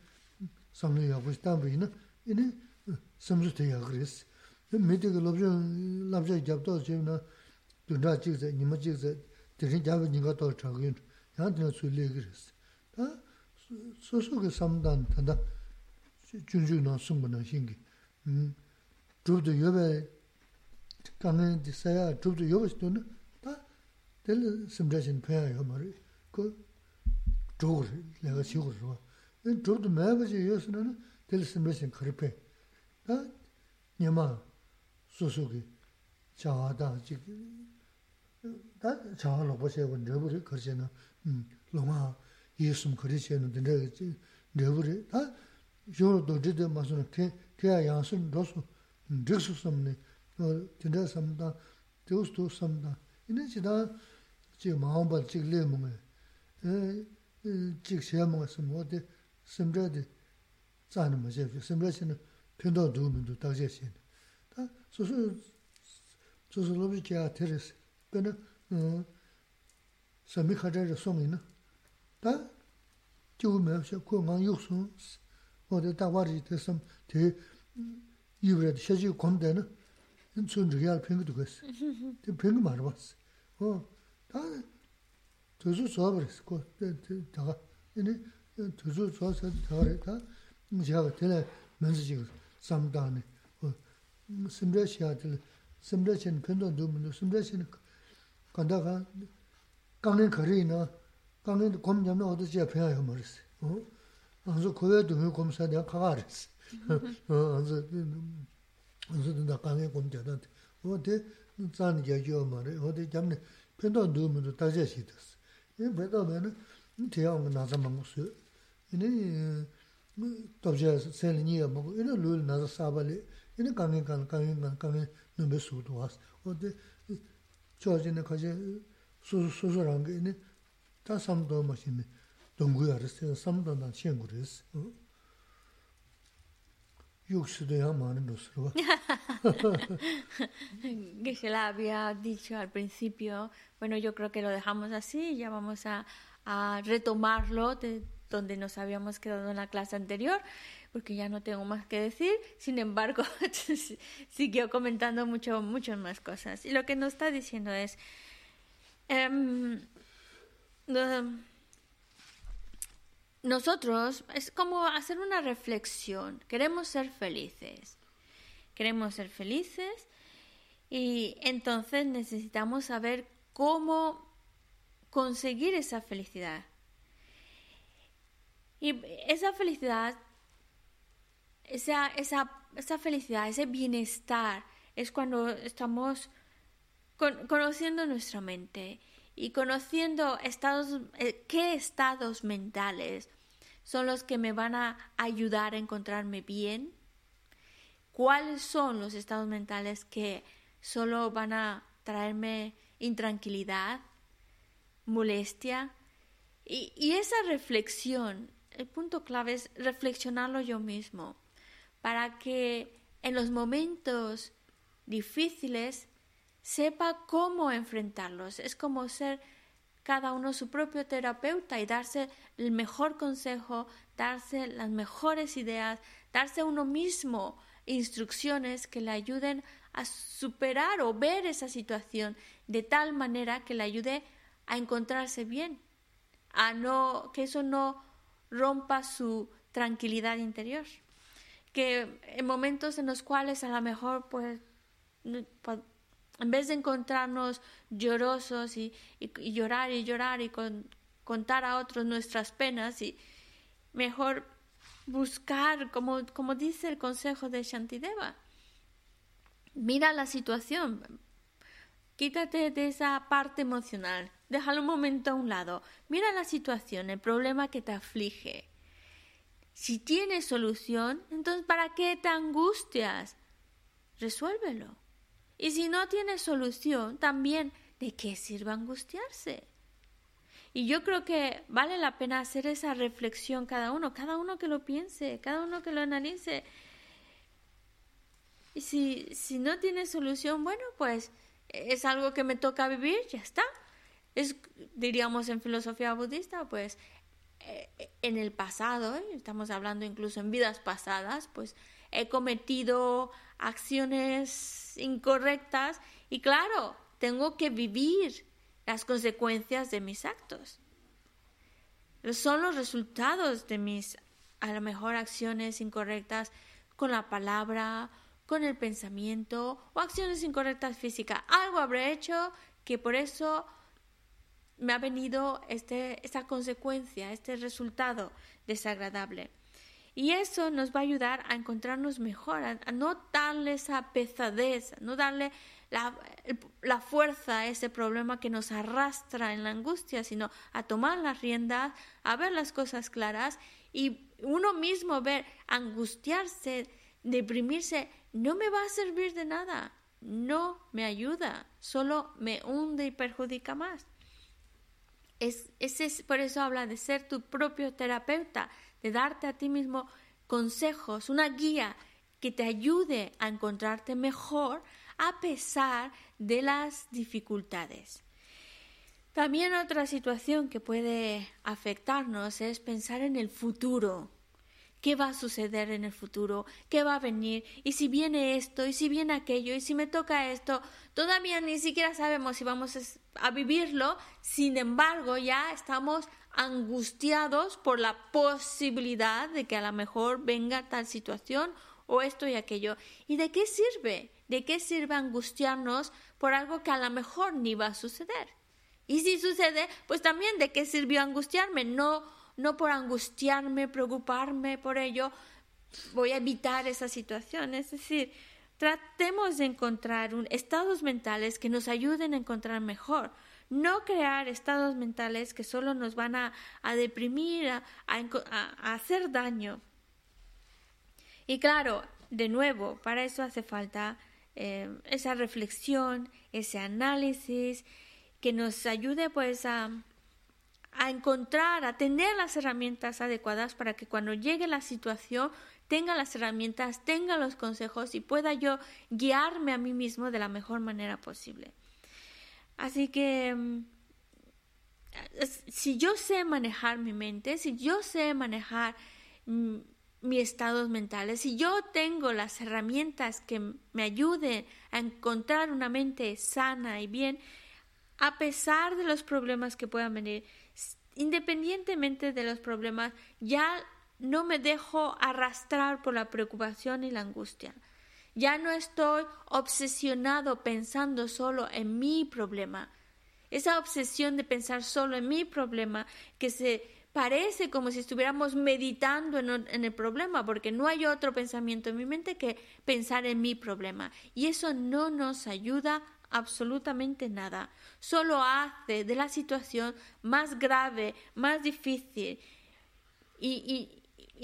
samli yabush tambi ina ini samsu dhaya kris. Midi ki labzha gyabdo zhivna dhundra jikza, nima jikza 대신 잡은 니가 더 적은 나한테 술래 그랬어. 다 소소게 삼단 단다 준준나 숨는 신기. 음. 저도 요배 가는 디사야 저도 요배스도는 다 될 심자신 표현이요 말이. 그 저거 내가 지고 좋아. 이 저도 매버지 요스는 될 심자신 그렇게. 다 니마 소소게 자하다 지금 다 자하로 보세요. 너부리 거제는 음 로마 예수님 거제는 근데 너부리 다 요로도 되게 맞는 게 개야 양순 로스 득수섬네. 어 근데 섬다 교수도 섬다. 이네 지다 지 마음발 지 레몽에 에지 세몽에서 뭐데 심저데 자는 뭐지. 심저시는 편도 두면도 다제시 다 소소 소소 로비케아 테레스. 근데 음 섬이 가자를 송이나 다 지우면 셔 공항 육순 어디 다와리 됐음 대 이브레드 셔지 건데는 인천 리얼 핑크도 그랬어. 그 핑크 말아 봤어. 어. 다 저주 소버스 거 다가 이니 저주 소서 다가 제가 되네 면지지 삼다네. 어. 심레시아들 심레신 근도 누문도 심레신 간다 간 강릉 거리는 강릉 검념도 어디 지야 배워요 말았어. 어? 그래서 고려도 왜 검사 내가 가가 알았어. 어, 그래서 그래서 나 강릉 검자다. 어디 짠 얘기요 말해. 어디 잠네 편도 누면도 다시 시켰어. 이 배도면은 대형 나서 먹었어. 이네 답제 셀니야 먹고 이네 룰 나서 사발이 이네 강릉 강 강릉 강 강릉 넘버 수도 왔어. 어디 que se la había dicho al principio, bueno, yo creo que lo dejamos así, ya vamos a, a retomarlo de donde nos habíamos quedado en la clase anterior, porque ya no tengo más que decir. Sin embargo, siguió comentando mucho, muchas más cosas. Y lo que nos está diciendo es, um, nosotros es como hacer una reflexión. Queremos ser felices. Queremos ser felices y entonces necesitamos saber cómo conseguir esa felicidad. Y esa felicidad, esa, esa, esa felicidad, ese bienestar, es cuando estamos con, conociendo nuestra mente y conociendo estados, eh, qué estados mentales son los que me van a ayudar a encontrarme bien, cuáles son los estados mentales que solo van a traerme intranquilidad, molestia. Y esa reflexión, el punto clave es reflexionarlo yo mismo, para que en los momentos difíciles sepa cómo enfrentarlos. Es como ser cada uno su propio terapeuta y darse el mejor consejo, darse las mejores ideas, darse uno mismo instrucciones que le ayuden a superar o ver esa situación de tal manera que le ayude a encontrarse bien, a no que eso no rompa su tranquilidad interior. Que en momentos en los cuales a lo mejor pues en vez de encontrarnos llorosos y, llorar y llorar y contar a otros nuestras penas, y mejor buscar, como, como dice el consejo de Shantideva, mira la situación, quítate de esa parte emocional, déjalo un momento a un lado, mira la situación, el problema que te aflige. Si tienes solución, entonces ¿para qué te angustias? Resuélvelo. Y si no tiene solución, también, ¿de qué sirve angustiarse? Y yo creo que vale la pena hacer esa reflexión cada uno, cada uno que lo piense, cada uno que lo analice. Y si, si no tiene solución, bueno, pues es algo que me toca vivir, ya está. Es, diríamos en filosofía budista, pues en el pasado, ¿eh? estamos hablando incluso en vidas pasadas, pues he cometido acciones incorrectas y claro, tengo que vivir las consecuencias de mis actos. Son los resultados de mis, a lo mejor, acciones incorrectas con la palabra, con el pensamiento o acciones incorrectas físicas. Algo habré hecho que por eso me ha venido este, esta consecuencia, este resultado desagradable. Y eso nos va a ayudar a encontrarnos mejor, a, no darle esa pesadez, no darle la, la, fuerza a ese problema que nos arrastra en la angustia, sino a tomar las riendas, a ver las cosas claras y uno mismo ver, angustiarse, deprimirse, no me va a servir de nada. no me ayuda, solo me hunde y perjudica más. Es, es, por eso habla de ser tu propio terapeuta, de darte a ti mismo consejos, una guía que te ayude a encontrarte mejor a pesar de las dificultades. También otra situación que puede afectarnos es pensar en el futuro. ¿Qué va a suceder en el futuro? ¿Qué va a venir? ¿Y si viene esto? ¿Y si viene aquello? ¿Y si me toca esto? Todavía ni siquiera sabemos si vamos a vivirlo. Sin embargo, ya estamos angustiados por la posibilidad de que a lo mejor venga tal situación o esto y aquello. ¿Y de qué sirve? ¿De qué sirve angustiarnos por algo que a lo mejor ni va a suceder? Y si sucede, pues también de qué sirvió angustiarme, no no por angustiarme, preocuparme por ello, voy a evitar esa situación. Es decir, tratemos de encontrar estados mentales que nos ayuden a encontrar mejor. No crear estados mentales que solo nos van a, deprimir, a, hacer daño. Y claro, de nuevo, para eso hace falta eh, esa reflexión, ese análisis que nos ayude pues a, a encontrar, a tener las herramientas adecuadas para que cuando llegue la situación tenga las herramientas, tenga los consejos y pueda yo guiarme a mí mismo de la mejor manera posible. Así que mm, si yo sé manejar mi mente, si yo sé manejar mm, mis estados mentales, si yo tengo las herramientas que me ayuden a encontrar una mente sana y bien, a pesar de los problemas que puedan venir, independientemente de los problemas, ya no me dejo arrastrar por la preocupación y la angustia. Ya no estoy obsesionado pensando solo en mi problema. Esa obsesión de pensar solo en mi problema, que se parece como si estuviéramos meditando en, el problema, porque no hay otro pensamiento en mi mente que pensar en mi problema. Y eso no nos ayuda absolutamente nada. Solo hace de la situación más grave, más difícil y,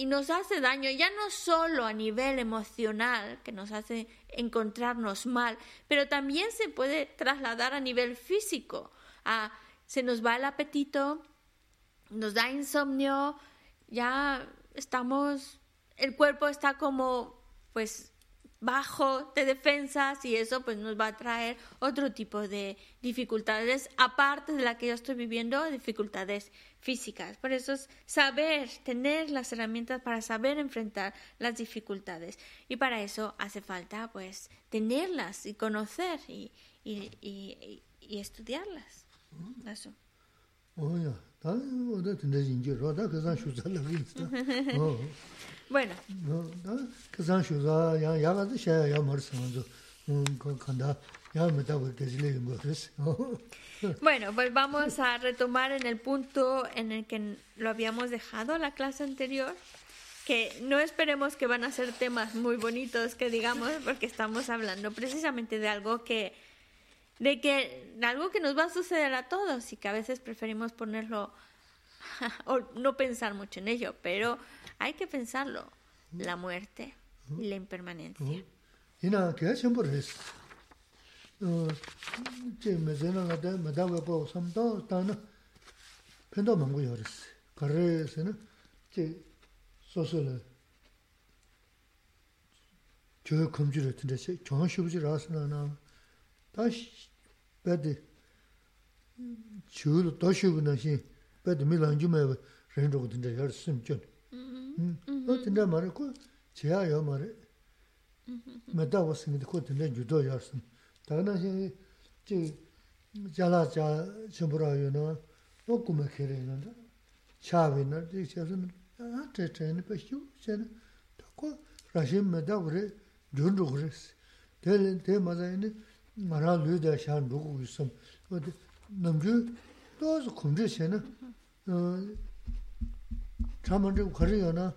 nos hace daño ya no solo a nivel emocional, que nos hace encontrarnos mal, pero también se puede trasladar a nivel físico. se nos va el apetito, nos da insomnio, ya estamos, el cuerpo está como pues bajo de defensas y eso pues nos va a traer otro tipo de dificultades aparte de la que yo estoy viviendo dificultades físicas. Por eso es saber tener las herramientas para saber enfrentar las dificultades. Y para eso hace falta pues tenerlas y conocer y, y, y, y estudiarlas. Eso Bueno. Bueno, pues vamos a retomar en el punto en el que lo habíamos dejado la clase anterior, que no esperemos que van a ser temas muy bonitos que digamos, porque estamos hablando precisamente de algo que de que algo que nos va a suceder a todos y que a veces preferimos ponerlo o no pensar mucho en ello, pero hay que pensarlo, la muerte y la impermanencia. bēdi chūlu dōshūgu nā shī bēdi mī lāngyū mē bē rēn rōgu tindā yār sīm chūn. Mm-hmm. Nō mm-hmm. tindā mā rē kō chiyā yō mā rē mm-hmm. mē dā wā sīngi kō tindā yudō yār sīm. Tā nā shī chī jālā chā chimburā yō nā nō gu mē kē rē nā dā chā wē nā rē chā sī nā chē chē nā bē shū chē nā tā kō rā shī mē dā wā rē rōgu rē sī. Tē mā dā yā judo yarsin tagana xin chi jala cha chimbura yu na o kuma kere yu na chawi na dik chasin a tre tre ni pa xiu xena ta ku rashin mada wari jun rugu risi te te maza yu ni mara lu da shan rugu yu sam namju dozi kumri xena chaman rigu kari yu na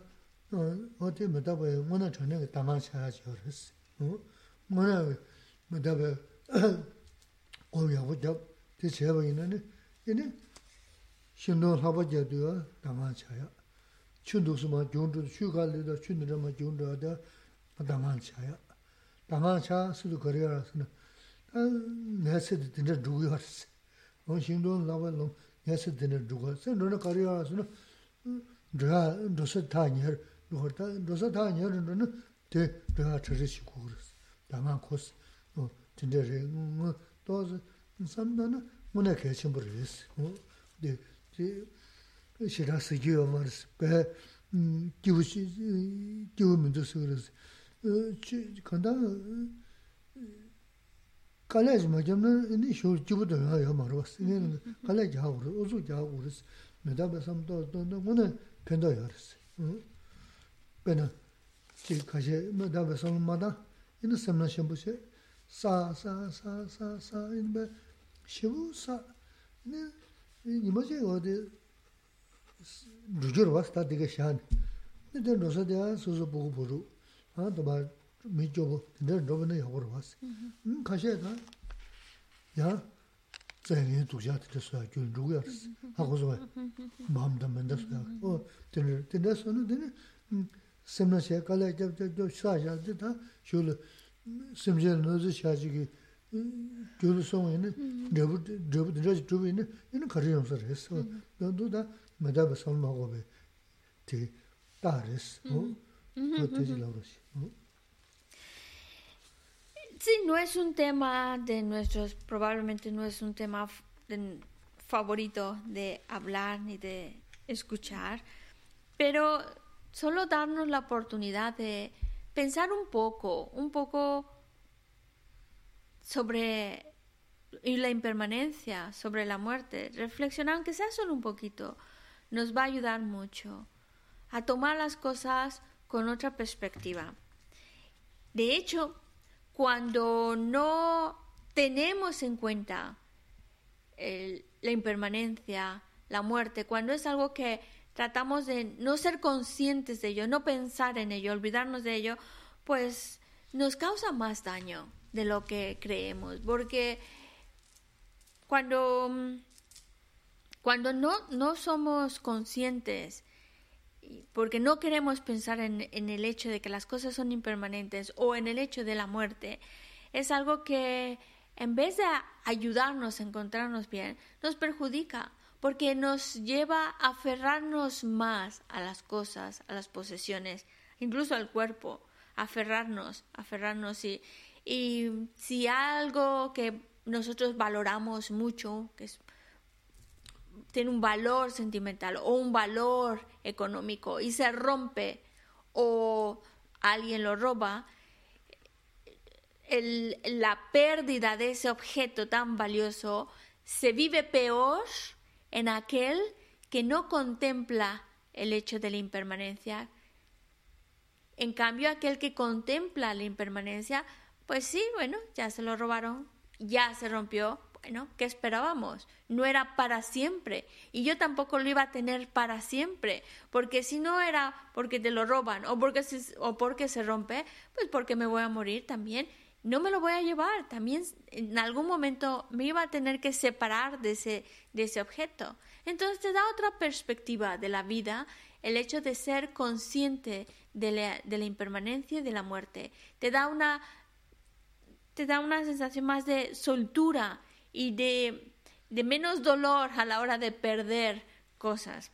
어디 뭐다고 뭐나 전에 담아 쳐야 저랬어. 어? 뭐나 뭐다고 거기야 보자. 대체 보이는 얘네 신도 하버져도 담아 쳐야. 춘도스마 존도 휴가리도 춘도마 존도다 담아 쳐야. dāngā chā sūdhū kariyā rā sūna, tā ngā sīdhī nāsā dīndrā dhūgu yōrsi. Wān shīngdōn lāwa lōng nāsā dīndrā dhūgu yōrsi. Sā nōna kārī yōrsi nō dhūgā dhūsā tā nyēr, dhūsā tā nyēr nōna tē dhūgā chārī shī kūrsi. Dāmā kōsi dīndrā rī ngō tōsi samdā nā ngō nā kē chīmbur yōrsi. Shirā sī kī yō mārsi, bē kīwū mīndu sī yōrsi. Kāndā kalaj ma jamna ini shur jibu da ya ya marwa sini kalaj ja ur uzu ja ur me da basam to to no mona penda ya rs pena chi kaje me da basam ma da ini samna shambu se sa sa sa sa sa in be shibu sa ne ni ma je o de rujur was ta de shan ne de no sa de so so bu bu 아 도바 미조보 늘 로브네 요거로 왔어 음 가셔야 야 저기 두자 됐어요 그 누구야 하고서 mi jobo, dinde robo na yagoro wasi. Kashe da, ya zaynini duksha dinde suya gyun rugu yarisi, hako suwa, mahamda menda suya. O dinde, dinde sunu dinde, semna shaya kala jab jab jab shaa shaa dinde da, shulu semshe nozi shaa jigi gyulu songo yini, drebu, drebu dinde dhubi yini, yini kari yamsa resi. Dondu da, medaba salma gobe, di, da resi. O, o teji labroshi. Sí, no es un tema de nuestros, probablemente no es un tema favorito de hablar ni de escuchar, pero solo darnos la oportunidad de pensar un poco, un poco sobre la impermanencia, sobre la muerte, reflexionar, aunque sea solo un poquito, nos va a ayudar mucho a tomar las cosas con otra perspectiva. De hecho, cuando no tenemos en cuenta la impermanencia, la muerte, cuando es algo que tratamos de no ser conscientes de ello, no pensar en ello, olvidarnos de ello, pues nos causa más daño de lo que creemos, porque cuando, cuando no, no somos conscientes porque no queremos pensar en, el hecho de que las cosas son impermanentes o en el hecho de la muerte, es algo que en vez de ayudarnos a encontrarnos bien, nos perjudica, porque nos lleva a aferrarnos más a las cosas, a las posesiones, incluso al cuerpo, aferrarnos, aferrarnos y, y si algo que nosotros valoramos mucho, que es tiene un valor sentimental o un valor económico y se rompe o alguien lo roba, la pérdida de ese objeto tan valioso se vive peor en aquel que no contempla el hecho de la impermanencia. En cambio, aquel que contempla la impermanencia, pues sí, bueno, ya se lo robaron, ya se rompió, bueno, ¿qué esperábamos? No era para siempre. Y yo tampoco lo iba a tener para siempre. Porque si no era porque te lo roban o porque se, o porque se rompe, pues porque me voy a morir también. No me lo voy a llevar. También en algún momento me iba a tener que separar de ese, de ese objeto. Entonces te da otra perspectiva de la vida el hecho de ser consciente de la, de la impermanencia y de la muerte. Te da una te da una sensación más de soltura y de, menos dolor a la hora de perder cosas.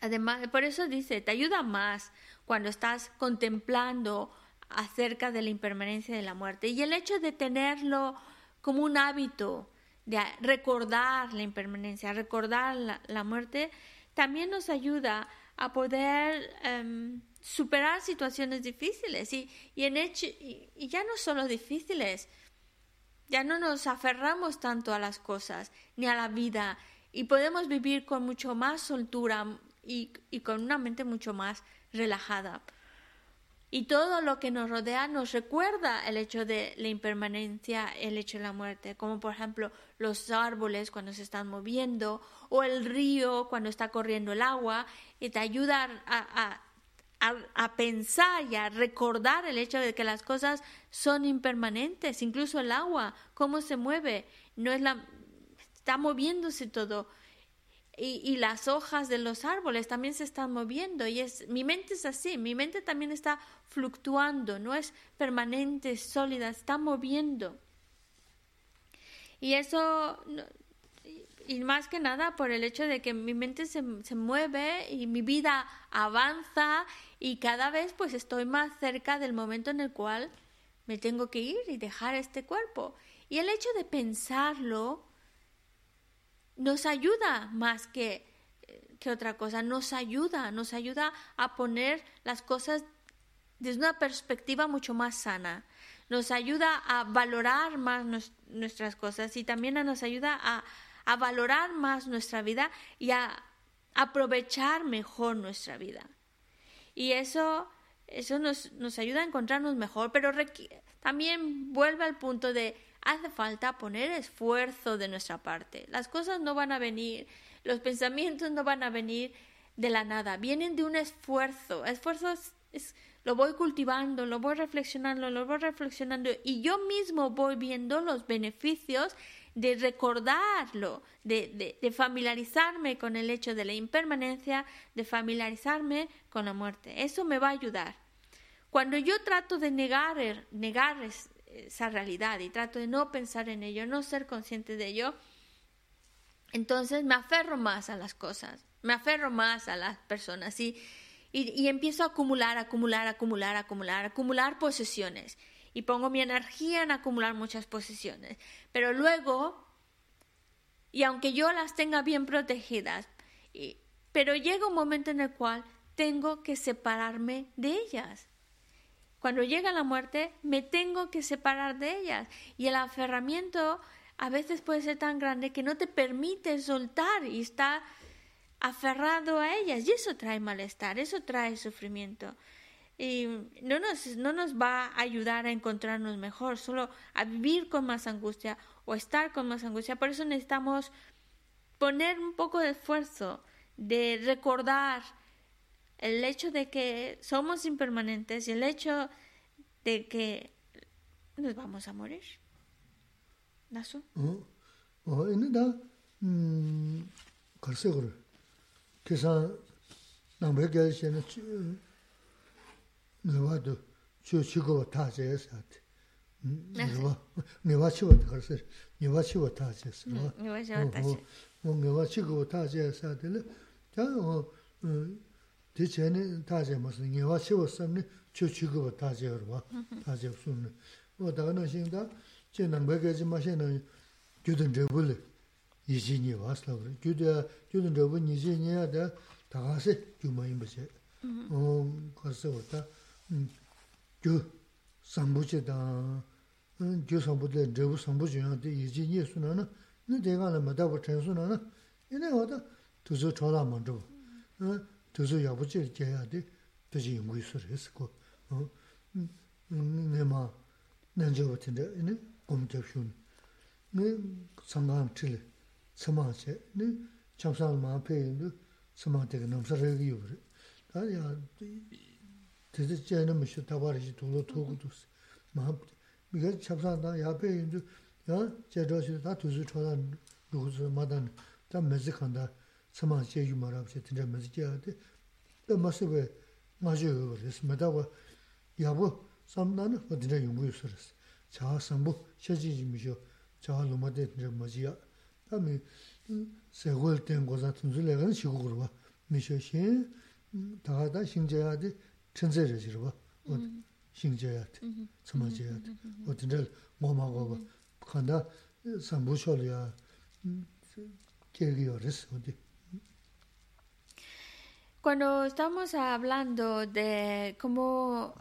Además, por eso dice, te ayuda más cuando estás contemplando acerca de la impermanencia de la muerte. Y el hecho de tenerlo como un hábito, de recordar la impermanencia, recordar la, muerte, también nos ayuda a poder em, superar situaciones difíciles y, y, en hecho, y ya no solo difíciles, ya no nos aferramos tanto a las cosas ni a la vida y podemos vivir con mucho más soltura y, con una mente mucho más relajada. Y todo lo que nos rodea nos recuerda el hecho de la impermanencia, el hecho de la muerte, como por ejemplo los árboles cuando se están moviendo o el río cuando está corriendo el agua y te ayuda a, pensar y a recordar el hecho de que las cosas son impermanentes, incluso el agua, cómo se mueve, no es la está moviéndose todo. y, las hojas de los árboles también se están moviendo y es mi mente es así, mi mente también está fluctuando, no es permanente, sólida, está moviendo. Y eso, y más que nada por el hecho de que mi mente se, se mueve y mi vida avanza y cada vez pues estoy más cerca del momento en el cual me tengo que ir y dejar este cuerpo. Y el hecho de pensarlo nos ayuda más que, que otra cosa, nos ayuda, nos ayuda a poner las cosas desde una perspectiva mucho más sana, nos ayuda a valorar más nuestras cosas y también nos ayuda a, a valorar más nuestra vida y a aprovechar mejor nuestra vida. Y eso, eso nos, nos ayuda a encontrarnos mejor, pero también vuelve al punto de hace falta poner esfuerzo de nuestra parte. Las cosas no van a venir, los pensamientos no van a venir de la nada, vienen de un esfuerzo. Esfuerzo es, lo voy cultivando, lo voy reflexionando, lo voy reflexionando y yo mismo voy viendo los beneficios de recordarlo, de, de, familiarizarme con el hecho de la impermanencia, de familiarizarme con la muerte. Eso me va a ayudar. Cuando yo trato de negar, negar esa realidad y trato de no pensar en ello, no ser consciente de ello, entonces me aferro más a las cosas, me aferro más a las personas y, y, empiezo a acumular, acumular, acumular, acumular, acumular posesiones y pongo mi energía en acumular muchas posesiones. Pero luego, y aunque yo las tenga bien protegidas, pero llega un momento en el cual tengo que separarme de ellas. Cuando llega la muerte, me tengo que separar de ellas. Y el aferramiento a veces puede ser tan grande que no te permite soltar y está aferrado a ellas. Y eso trae malestar, eso trae sufrimiento. Y no nos, no nos va a ayudar a encontrarnos mejor, solo a vivir con más angustia o estar con más angustia. Por eso necesitamos poner un poco de esfuerzo, de recordar el hecho de que somos impermanentes y el hecho de que nos vamos a morir. ¿Naso? Oh, oh, en da, 미와도 쇼시고 타제스한테 미와 미와치고 타서 미와치고 타제스 미와치고 타제 뭐 미와치고 타제스한테는 저어 대체는 타제 무슨 미와치고 섬니 쇼시고 타제로 봐 타제 무슨 뭐다가는 신다 제는 뭐가지 마시는 규든 저불 이진이 왔어 그래 규든 규든 저불 이진이야 다 다가서 규모인 거지 어 가서 왔다 gyō sāmbuchi dāng, gyō sāmbuchi dā dhēbu sāmbuchi yāng dī yījī nye su nā na, nī dēgā nā mā dābu chēn su nā na, yinā wā dā tūzū chōlā mā rō, tūzū yābu chē jē yā dī tūzī yungu su rē sī kō, nē mā nān jē wā tī dā, yinā gōm tēp shū nī, nī sāngām chī lī, sāmā chē, nī chāmsā mā pē yinā sāmā tēgā nāmsā rē gī yō rē, dā yā tētē chēnā mā shī tabārī shī tūlō tōgu tūs. Mā mīgā chabsā tā yā pē yindu, yā chē rō shī tā tūsū chōdā rūgu sū mā tāni, tā mē sī kāndā samā chē yu mā rā pshē tīndā mē sī chē yā tē, tā mā sī bē ngā shē yu rēs, mē tā wā yā bō sām nā nā wā tīndā yungu yu sū rēs. Chā sām bō shē chī jī mī shō, chā lō mā tē tīndā mā jī yā, tā mī sē gō lē tēng gō sā tūsū lē gā nā shī gu gu rwa, mī shō shēn, tā kā tā shīng chē yā tē, Cuando estamos hablando de cómo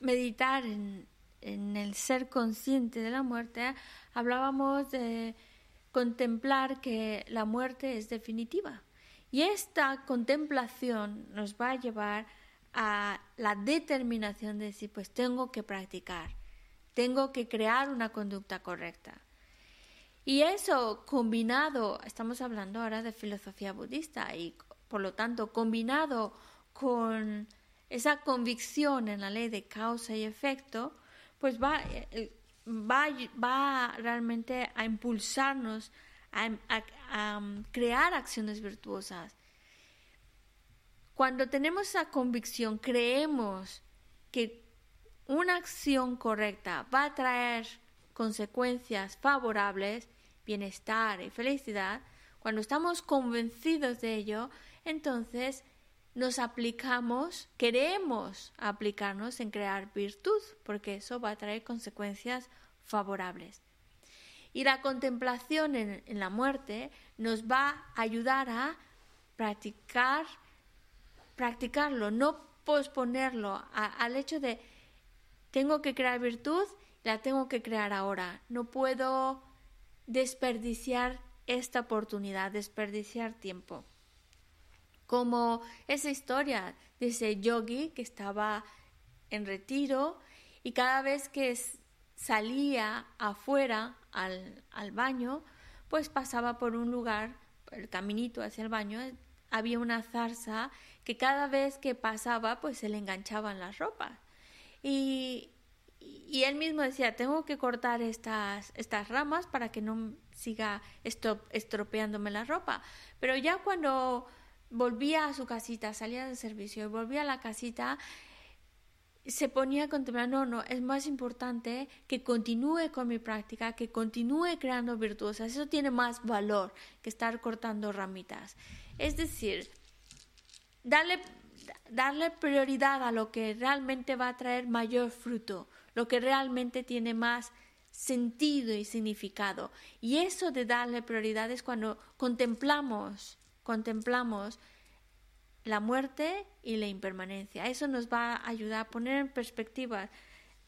meditar en, el ser consciente de la muerte, hablábamos de contemplar que la muerte es definitiva. Y esta contemplación nos va a llevar a la determinación de decir, pues tengo que practicar, tengo que crear una conducta correcta. Y eso combinado, estamos hablando ahora de filosofía budista y por lo tanto, combinado con esa convicción en la ley de causa y efecto, pues va, eh, va, va realmente a impulsarnos a, a crear acciones virtuosas. Cuando tenemos esa convicción, creemos que una acción correcta va a traer consecuencias favorables, bienestar y felicidad, cuando estamos convencidos de ello, entonces nos aplicamos, queremos aplicarnos en crear virtud, porque eso va a traer consecuencias favorables. Y la contemplación en, la muerte nos va a ayudar a practicar, practicarlo, no posponerlo al hecho de tengo que crear virtud, la tengo que crear ahora. No puedo desperdiciar esta oportunidad, desperdiciar tiempo. Como esa historia de ese yogi que estaba en retiro y cada vez que salía afuera al, al baño, pues pasaba por un lugar, el caminito hacia el baño, había una zarza que cada vez que pasaba, pues se le enganchaban las ropas. Y, y él mismo decía, tengo que cortar estas, estas ramas para que no siga estropeándome la ropa. Pero ya cuando volvía a su casita, salía del servicio y volvía a la casita, se ponía a contemplar, no, no, es más importante que continúe con mi práctica, que continúe creando virtuosas. Eso tiene más valor que estar cortando ramitas. Es decir, darle, darle prioridad a lo que realmente va a traer mayor fruto, lo que realmente tiene más sentido y significado. Y eso de darle prioridad es cuando contemplamos, contemplamos la muerte y la impermanencia. Eso nos va a ayudar a poner en perspectiva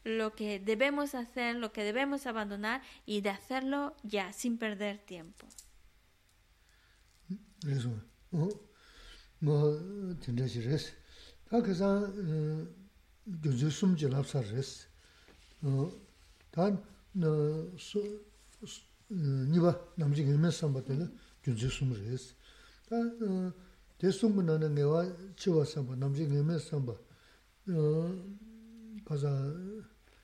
lo que debemos hacer, lo que debemos abandonar y de hacerlo ya, sin perder tiempo. Eso. Oh, 단 니바 남지 게면 삼바텔 준지 숨르스 다 대송문하는 내와 치와 삼바 남지 게면 삼바 어 가자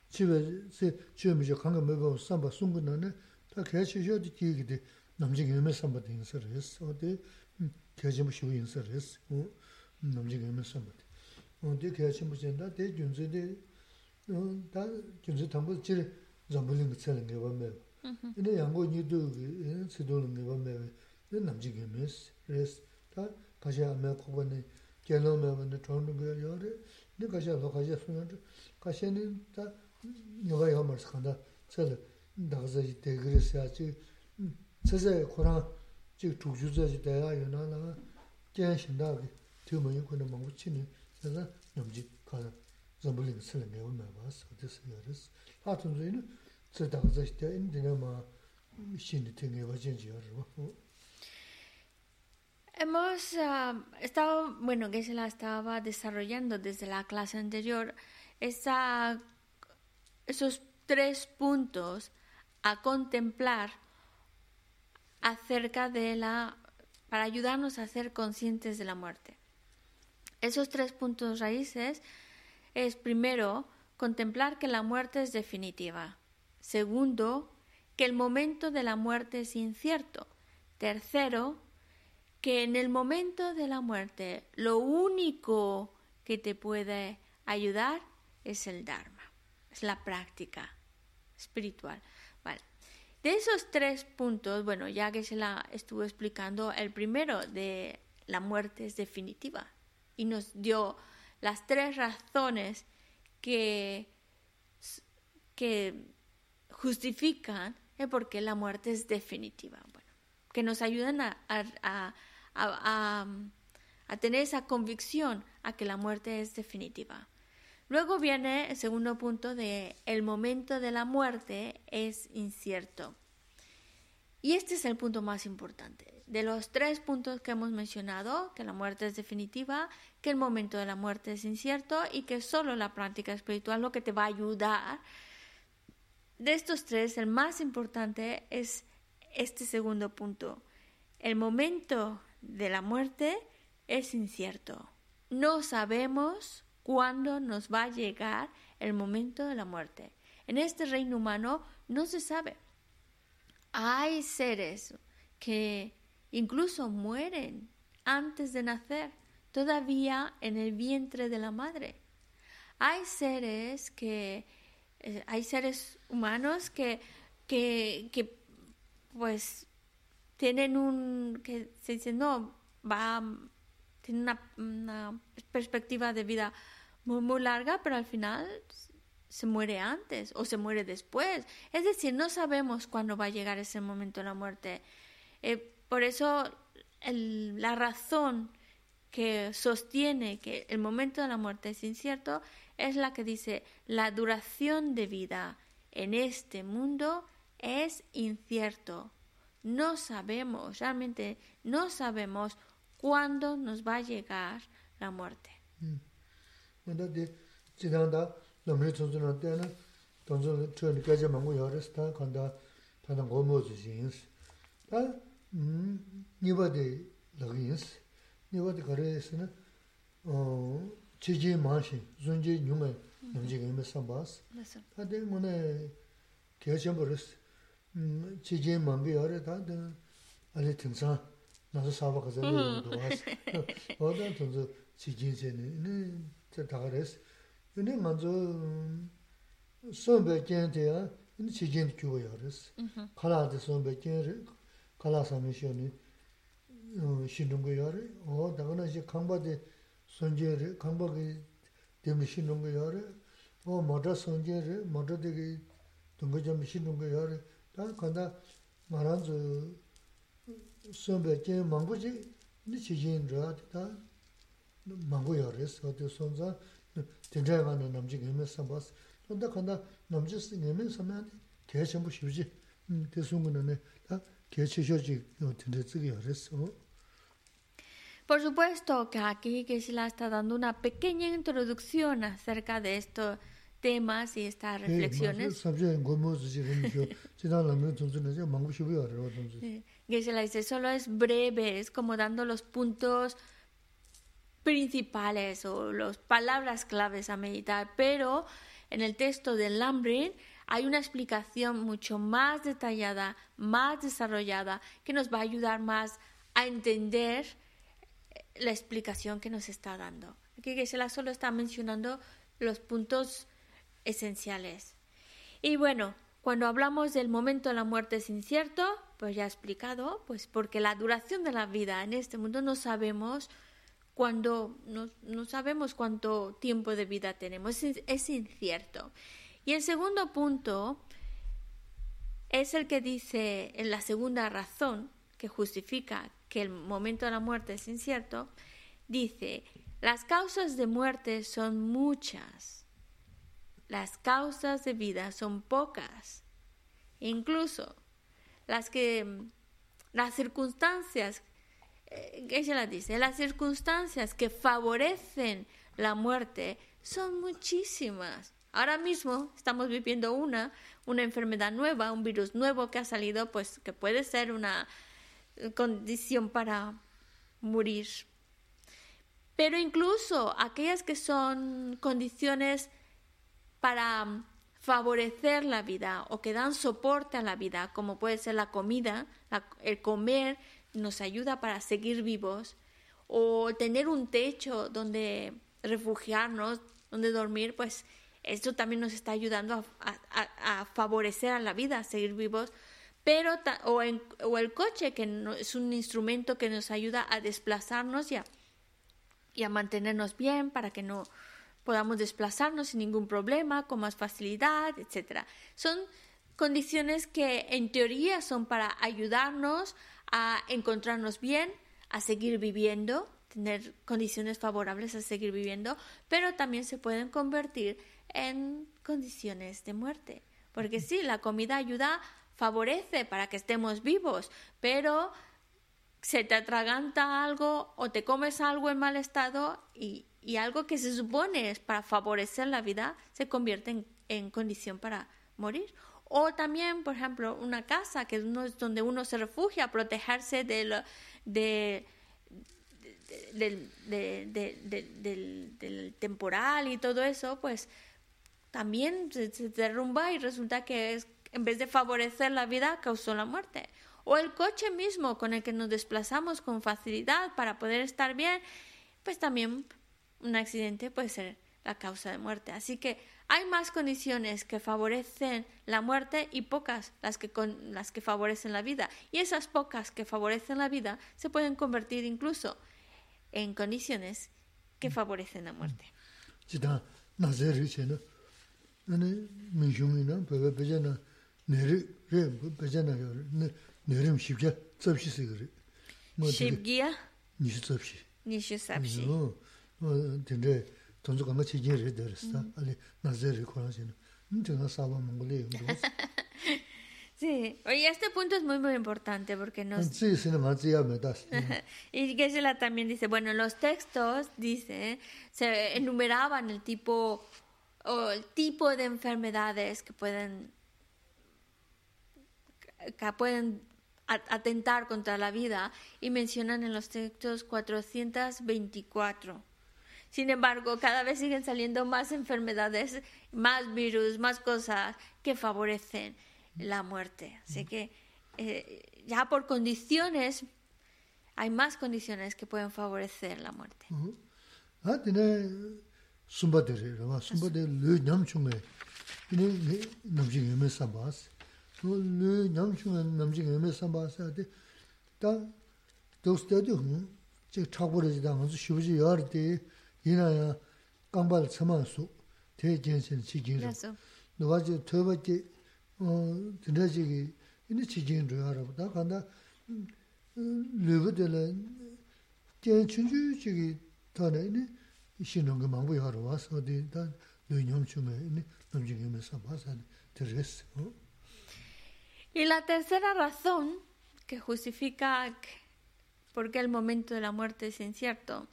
집에 세 주미죠 강가 먹어 삼바 송근하네 다 개치셔도 기기데 남지 게면 삼바 된서스 어디 개지 무시 인서스 어 남 kyachimbo shivu yinsa res, namche kayama sambate. Di kyachimbo shenda, di gyunzi di, da gyunzi tangpo chiri zambu linga tsa linga wa mewa. Ina mm-hmm. yango nido ki, sido linga wa mewa, di namche kayama res. Da kasha ame kubwa ni, gyalo mewa ni, chondo kaya yore, di kasha lo kasha sunan, kasha ni da nyoga yaw marsikanda, tsala, dagza yi degiri siya chi, tsasa kurang, chi tukju za ji daya yo na shinda ki tiyo ma kuna mangu chi ni, Hemos uh, estado, bueno, que se la estaba desarrollando desde la clase anterior, esa, esos tres puntos a contemplar acerca de la, para ayudarnos a ser conscientes de la muerte. Esos tres puntos raíces es primero contemplar que la muerte es definitiva. Segundo, que el momento de la muerte es incierto. Tercero, que en el momento de la muerte lo único que te puede ayudar es el Dharma, es la práctica espiritual. De esos tres puntos, bueno, ya que se la estuvo explicando, el primero de la muerte es definitiva y nos dio las tres razones que, justifican el por qué la muerte es definitiva. Bueno, que nos ayudan a, a, tener esa convicción a que la muerte es definitiva. Luego viene el segundo punto de el momento de la muerte es incierto. Y este es el punto más importante. De los tres puntos que hemos mencionado, que la muerte es definitiva, que el momento de la muerte es incierto y que solo la práctica espiritual lo que te va a ayudar de estos tres, el más importante es este segundo punto. El momento de la muerte es incierto. No sabemos cuándo nos va a llegar el momento de la muerte. En este reino humano no se sabe. Hay seres que incluso mueren antes de nacer, todavía en el vientre de la madre. Hay seres que, eh, hay seres humanos que, que, que, pues, tienen un, que se dice, no, va, tiene una, perspectiva de vida muy, muy larga, pero al final se muere antes o se muere después. Es decir, no sabemos cuándo va a llegar ese momento de la muerte. Eh, por eso la razón que sostiene que el momento de la muerte es incierto es la que dice la duración de vida en este mundo es incierto. No sabemos, realmente no sabemos cuándo nos va a llegar la muerte. Manda de chidanda namri chunzu na tena tonzo chuni kaja mangu yaris ta kanda tanda gomo zuzi yins. Ta niwa de lagi yins, niwa de kare yisi na chiji maashi, zunji nyume namji gayime sambas. Ta de ngone kaya chambaris chiji mangi yari ta de ali tingsan chenpo resi, chi chi maa bi yore, tade ali tingsan, nasu saba kaza li yung duwa si. Oda tunzu chi chi chi ni, ini tse taka resi. Ini manzu sonpe kien te ya, ini chi chi ni kyuwa yore si. Kala di sonpe kien kala sami shio ni, 신동거 요래 어 다가나 이제 강바데 선제를 강바게 때문에 신동거 요래 어 모자 선제를 모자 되게 동거 좀 신동거 요래 다 간다 말한저 Por supuesto que aquí que se la está dando una pequeña introducción acerca de esto, temas y estas reflexiones. Que se la dice, solo es breve, es como dando los puntos principales o las palabras claves a meditar, pero en el texto del Lambrin hay una explicación mucho más detallada, más desarrollada, que nos va a ayudar más a entender la explicación que nos está dando. Aquí Gesela solo está mencionando los puntos esenciales. Y bueno, cuando hablamos del momento de la muerte es incierto, pues ya he explicado, pues porque la duración de la vida en este mundo no sabemos cuándo, no, sabemos cuánto tiempo de vida tenemos, es, es incierto. Y el segundo punto es el que dice en la segunda razón que justifica que el momento de la muerte es incierto, dice, las causas de muerte son muchas, las causas de vida son pocas, incluso las que, las circunstancias, eh, ella la dice, las circunstancias que favorecen la muerte son muchísimas. Ahora mismo estamos viviendo una, una enfermedad nueva, un virus nuevo que ha salido, pues que puede ser una condición para morir. Pero incluso aquellas que son condiciones para favorecer la vida o que dan soporte a la vida, como puede ser la comida, el comer nos ayuda para seguir vivos, o tener un techo donde refugiarnos, donde dormir, pues esto también nos está ayudando a favorecer a la vida, a seguir vivos, pero o, o, el coche, que es un instrumento que nos ayuda a desplazarnos y a mantenernos bien para que no podamos desplazarnos sin ningún problema, con más facilidad, etc. Son condiciones que en teoría son para ayudarnos a encontrarnos bien, a seguir viviendo, tener condiciones favorables a seguir viviendo, pero también se pueden convertir en condiciones de muerte. Porque sí, la comida ayuda favorece para que estemos vivos, pero se te atraganta algo o te comes algo en mal estado y, algo que se supone es para favorecer la vida se convierte en, condición para morir. O también, por ejemplo, una casa que es donde uno se refugia protegerse del, de, del, temporal y todo eso, pues también se derrumba y resulta que es en vez de favorecer la vida, causó la muerte. O el coche mismo con el que nos desplazamos con facilidad para poder estar bien, pues también un accidente puede ser la causa de muerte. Así que hay más condiciones que favorecen la muerte y pocas las que, con, las que favorecen la vida. Y esas pocas que favorecen la vida se pueden convertir incluso en condiciones que favorecen la muerte. Naze re kora zina. Tenga saba mongole yung dos. Sí, oye, este punto es muy muy importante porque nos... Sí, sí, me das. y Gesela también dice, bueno, en los textos, dice, se enumeraban el tipo o el tipo de enfermedades que pueden que pueden atentar contra la vida y mencionan en los textos 424. Sin embargo, cada vez siguen saliendo más enfermedades, más virus, más cosas que favorecen la muerte. Así que eh, ya por condiciones, hay más condiciones que pueden favorecer la muerte. Ah, tiene yā tsamā sū tē chī jīn kī chī jīn yā tā kāndā chūn chū chī kī tā nā shī yā wā tā lū mē sā tē Y la tercera razón que justifica por qué el momento de la muerte es incierto,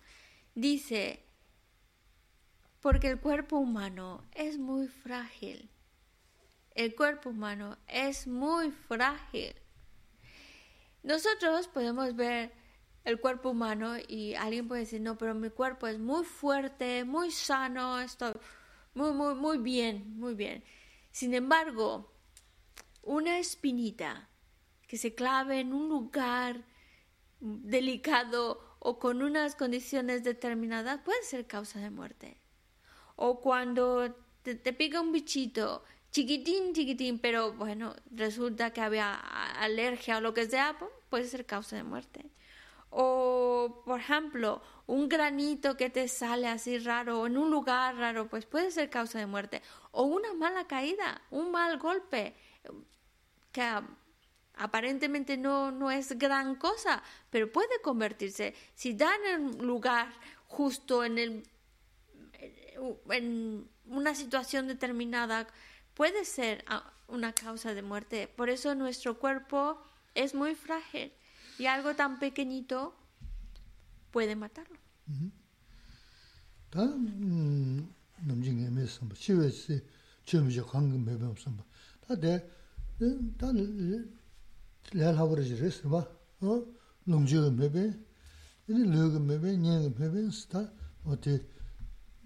dice, porque el cuerpo humano es muy frágil. El cuerpo humano es muy frágil. Nosotros podemos ver el cuerpo humano y alguien puede decir, no, pero mi cuerpo es muy fuerte, muy sano, estoy muy, muy, muy bien, muy bien. Sin embargo, una espinita que se clave en un lugar delicado o con unas condiciones determinadas puede ser causa de muerte. O cuando te, pica un bichito chiquitín, chiquitín, pero bueno, resulta que había alergia o lo que sea, puede ser causa de muerte. O, por ejemplo, un granito que te sale así raro o en un lugar raro, pues puede ser causa de muerte. O una mala caída, un mal golpe que aparentemente no, no es gran cosa, pero puede convertirse. Si dan en lugar justo en, el, en una situación determinada, puede ser una causa de muerte. Por eso nuestro cuerpo es muy frágil y algo tan pequeñito puede matarlo.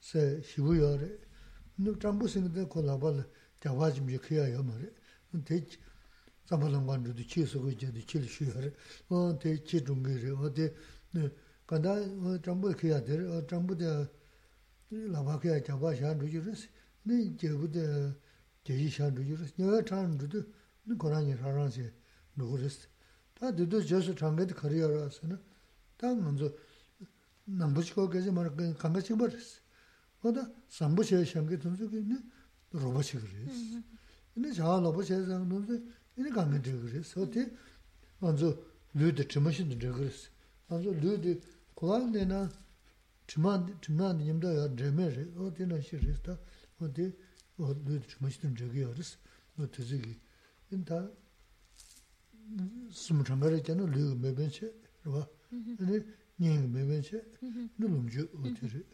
세 시부여레 누 잠부스는데 콜라발 자와짐 지켜야 요마레 대 잠발한 건도 치스고 이제도 칠슈여레 어대 치중게레 어대 간다 잠부 키야 될 잠부데 라바케야 자바샤 루지르스 네 제부데 제이샤 루지르스 내가 타는 루도 고라니 라란세 루그르스 다 두두 저서 장게도 커리어라서는 다 먼저 남부치고 계지 말 강가 찍버렸어 거다 삼부시에 샹게 돈수기네. 로봇이 그래스 근데 자 로봇에 상 돈수 이게 가면 되고 그래서 어때? 먼저 르드 트머신도 되고 그래서 먼저 르드 고란데나 트만 트만 님도 야 드메레 어디나 시리스다. 어디 어 르드 트머신도 되고 그래서 어.떻게 인다 숨 장가를 때는 르 매변체 봐 근데 님 매변체 누름주 어디를?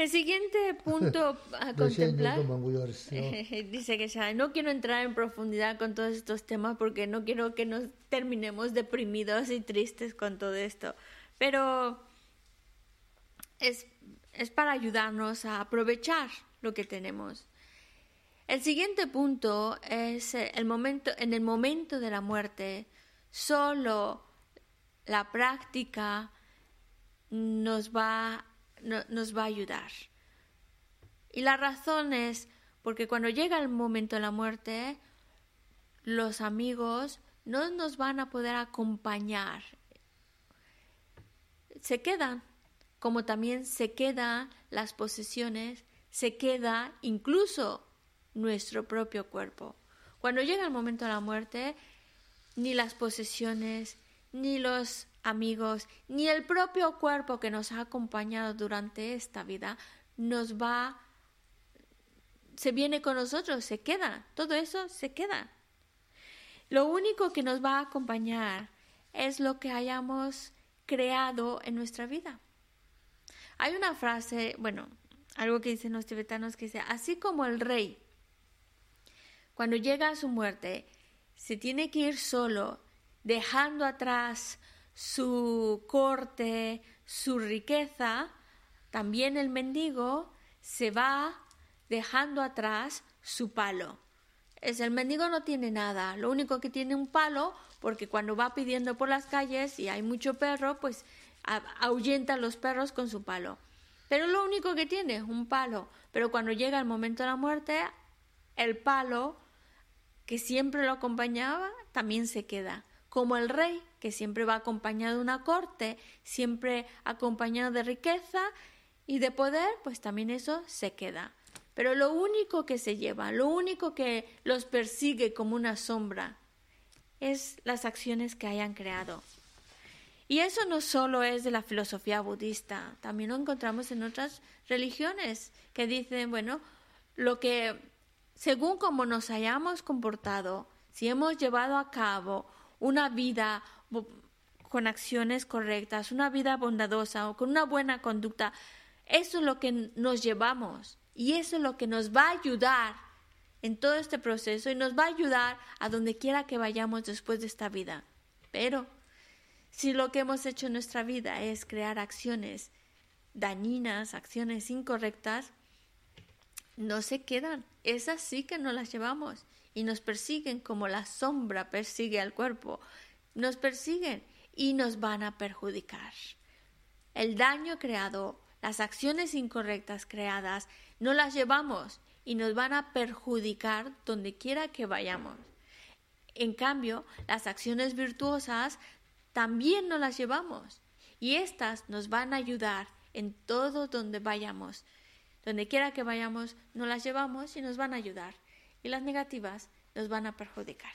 El siguiente punto a contemplar. Dice que ya no quiero entrar en profundidad con todos estos temas porque no quiero que nos terminemos deprimidos y tristes con todo esto, pero es, es para ayudarnos a aprovechar lo que tenemos. El siguiente punto es el momento, en el momento de la muerte, solo la práctica nos va, nos va a ayudar. Y la razón es porque cuando llega el momento de la muerte, los amigos no nos van a poder acompañar. Se quedan, como también se quedan las posesiones, se queda incluso nuestro propio cuerpo. Cuando llega el momento de la muerte, ni las posesiones, ni los amigos, ni el propio cuerpo que nos ha acompañado durante esta vida nos va, se viene con nosotros, se queda, todo eso se queda. Lo único que nos va a acompañar es lo que hayamos creado en nuestra vida. Hay una frase, bueno, algo que dicen los tibetanos que dice, así como el rey cuando llega a su muerte, se tiene que ir solo, dejando atrás su corte, su riqueza, también el mendigo se va dejando atrás su palo. Es el mendigo no tiene nada, lo único que tiene un palo, porque cuando va pidiendo por las calles y hay mucho perro, pues ahuyenta a los perros con su palo. Pero lo único que tiene es un palo. Pero cuando llega el momento de la muerte, el palo que siempre lo acompañaba, también se queda. Como el rey, que siempre va acompañado de una corte, siempre acompañado de riqueza y de poder, pues también eso se queda. Pero lo único que se lleva, lo único que los persigue como una sombra, es las acciones que hayan creado. Y eso no solo es de la filosofía budista, también lo encontramos en otras religiones que dicen, bueno, lo que según cómo nos hayamos comportado, si hemos llevado a cabo una vida con acciones correctas, una vida bondadosa o con una buena conducta, eso es lo que nos llevamos y eso es lo que nos va a ayudar en todo este proceso y nos va a ayudar a donde quiera que vayamos después de esta vida. Pero si lo que hemos hecho en nuestra vida es crear acciones dañinas, acciones incorrectas, no se quedan. Esas sí que no las llevamos y nos persiguen como la sombra persigue al cuerpo. Nos persiguen y nos van a perjudicar. El daño creado, las acciones incorrectas creadas, no las llevamos y nos van a perjudicar donde quiera que vayamos. En cambio, las acciones virtuosas también no las llevamos y estas nos van a ayudar en todo donde vayamos. Donde quiera que vayamos, no las llevamos y nos van a ayudar. y las negativas nos van a perjudicar.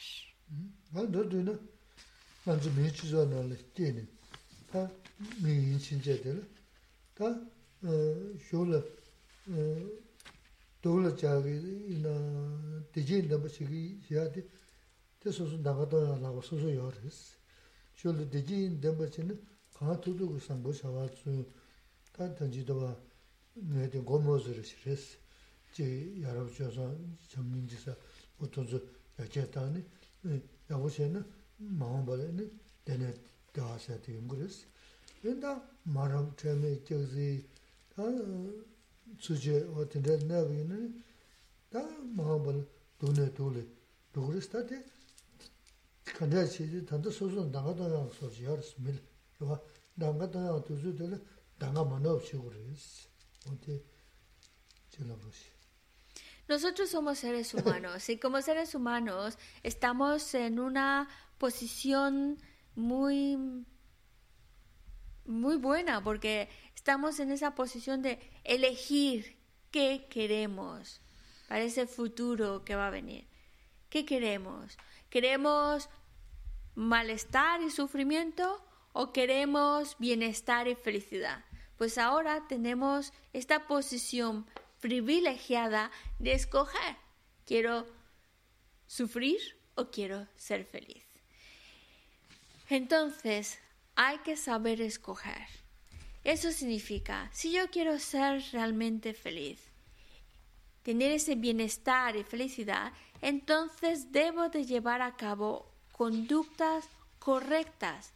다 던지도와 내데 고모즈르시레스 제 여러 줘서 전민지서 보통서 여제다니 야고세는 마음 벌에는 되네 다서 되는 그랬어. 근데 말함 처음에 저기 다 주제 어떤 데 나비는 다 마음 벌 돈에 돌에 도그스타데 근데 시지 단도 소소 나가도 소지 열스밀 그거 나가도 두주들 나가 만나 없이 그랬어. 어때 제가 보시 Nosotros somos seres humanos y como seres humanos estamos en una posición muy muy buena porque estamos en esa posición de elegir qué queremos para ese futuro que va a venir. ¿Qué queremos? ¿Queremos malestar y sufrimiento o queremos bienestar y felicidad? pues ahora tenemos esta posición privilegiada de escoger. ¿Quiero sufrir o quiero ser feliz. Entonces, hay que saber escoger. Eso significa, si yo quiero ser realmente feliz, tener ese bienestar y felicidad, entonces debo de llevar a cabo conductas correctas.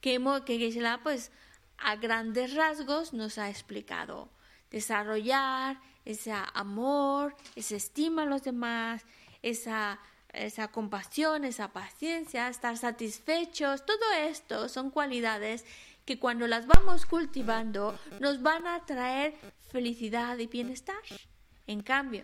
Que, que pues, a grandes rasgos nos ha explicado. Desarrollar ese amor, esa estima a los demás, esa, esa compasión, esa paciencia, estar satisfechos, todo esto son cualidades que cuando las vamos cultivando nos van a traer felicidad y bienestar. En cambio,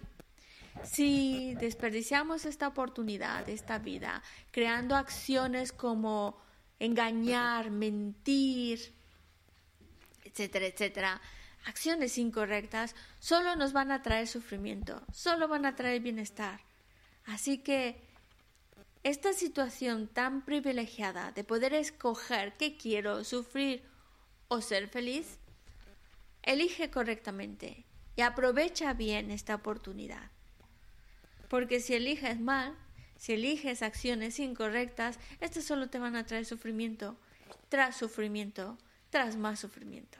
si desperdiciamos esta oportunidad, esta vida, creando acciones como engañar, mentir, etcétera, etcétera, acciones incorrectas, solo nos van a traer sufrimiento, solo van a traer bienestar. Así que esta situación tan privilegiada de poder escoger qué quiero, sufrir o ser feliz, elige correctamente y aprovecha bien esta oportunidad. Porque si eliges mal, si eliges acciones incorrectas, estas solo te van a traer sufrimiento, tras sufrimiento, tras más sufrimiento.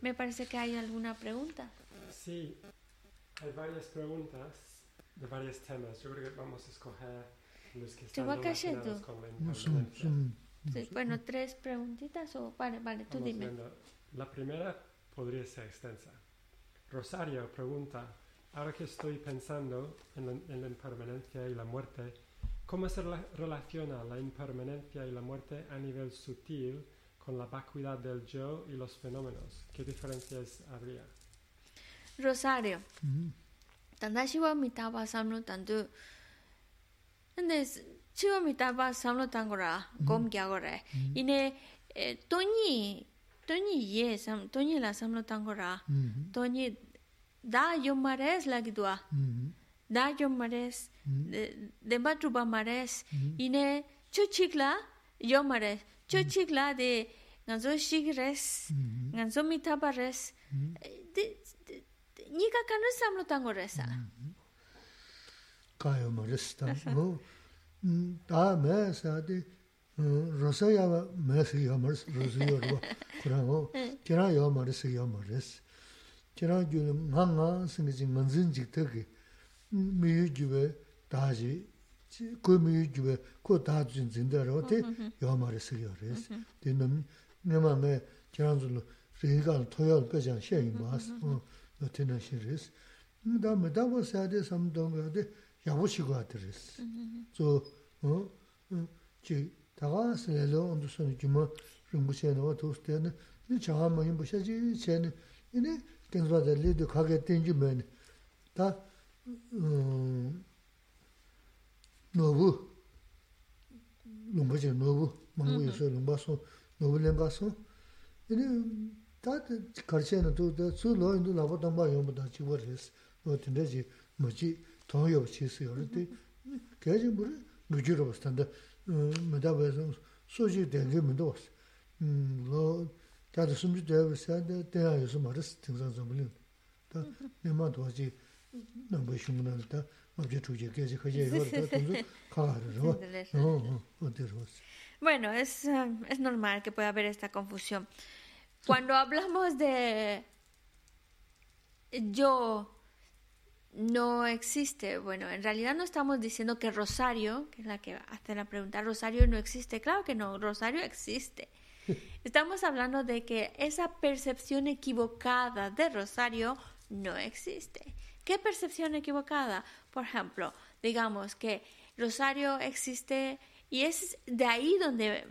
Me parece que hay alguna pregunta. Sí, hay varias preguntas de varios temas. Yo creo que vamos a escoger los que están relacionados con la impermanencia. Sí, bueno, tres preguntitas o vale, vale, tú dime. La primera podría ser extensa. Rosario pregunta, ahora que estoy pensando en la, en la impermanencia y la muerte, ¿cómo se relaciona la impermanencia y la muerte a nivel sutil con la vacuidad del yo y los fenómenos? ¿Qué diferencias habría? Rosario. Tanda shiwa mitaba samlo tandu. Ande shiwa mitaba samlo tangora, gom kya gore. Ine toñi, toñi ye sam, toñi la samlo tangora. Toñi da yomares la gidua. Da yomares, demba truba mares. Ine chuchikla yomares. cho chik la de nganzo shik res mm-hmm. nganzo mitaba res. Mm-hmm. Nika kanru samlo tango resa ah. mm-hmm. kayo mo res tango. Mm, ta me sa de mm, rosa ya me si yo mo res rosa yo ro kura go kira yo mo res yo mo res. Kira ju nga nga singi jing manzin jik te ki mm, mi yu juwe daji 가 주 망아 생기지 만진 직特게 미유주에 다지 그 미유주에 그 다진 진대로 돼 말했어요 그래서 되는 내 마음에 제가 좀 제가 토요 배장 시행이 맞어 no tena xin res. Da me da wa sa de sam dong ga de ya wo chi gwa de res. So, chi ta ga se le lo ondu so ni ki mo ring bu chen wa to ste ne ni cha ha ma yin bu sha ji chen ni ken zwa de le de ka ge ten ji men. Ta no bu lung bu chen no bu 노부 농부지 노부 망고에서 농바소 노블랭가소 이제 다 가르치는 또 수로인도 나보다 봐 용보다 지워레스 어떤데지 뭐지 통역 치스요 그때 계지 물 무지로 봤던데 메다베서 소지 된게 문도 없어 음로 다들 숨지 되버서데 대하여서 말스 등산 좀 불린 다 내마 도지 넘버 신문한다 Bueno, es, es normal que pueda haber esta confusión. Cuando hablamos de yo no existe, bueno, en realidad no estamos diciendo que Rosario, que es la que hace la pregunta, Rosario no existe. Claro que no, Rosario existe. Estamos hablando de que esa percepción equivocada de Rosario no existe. ¿Qué percepción equivocada? Por ejemplo, digamos que Rosario existe y es de ahí donde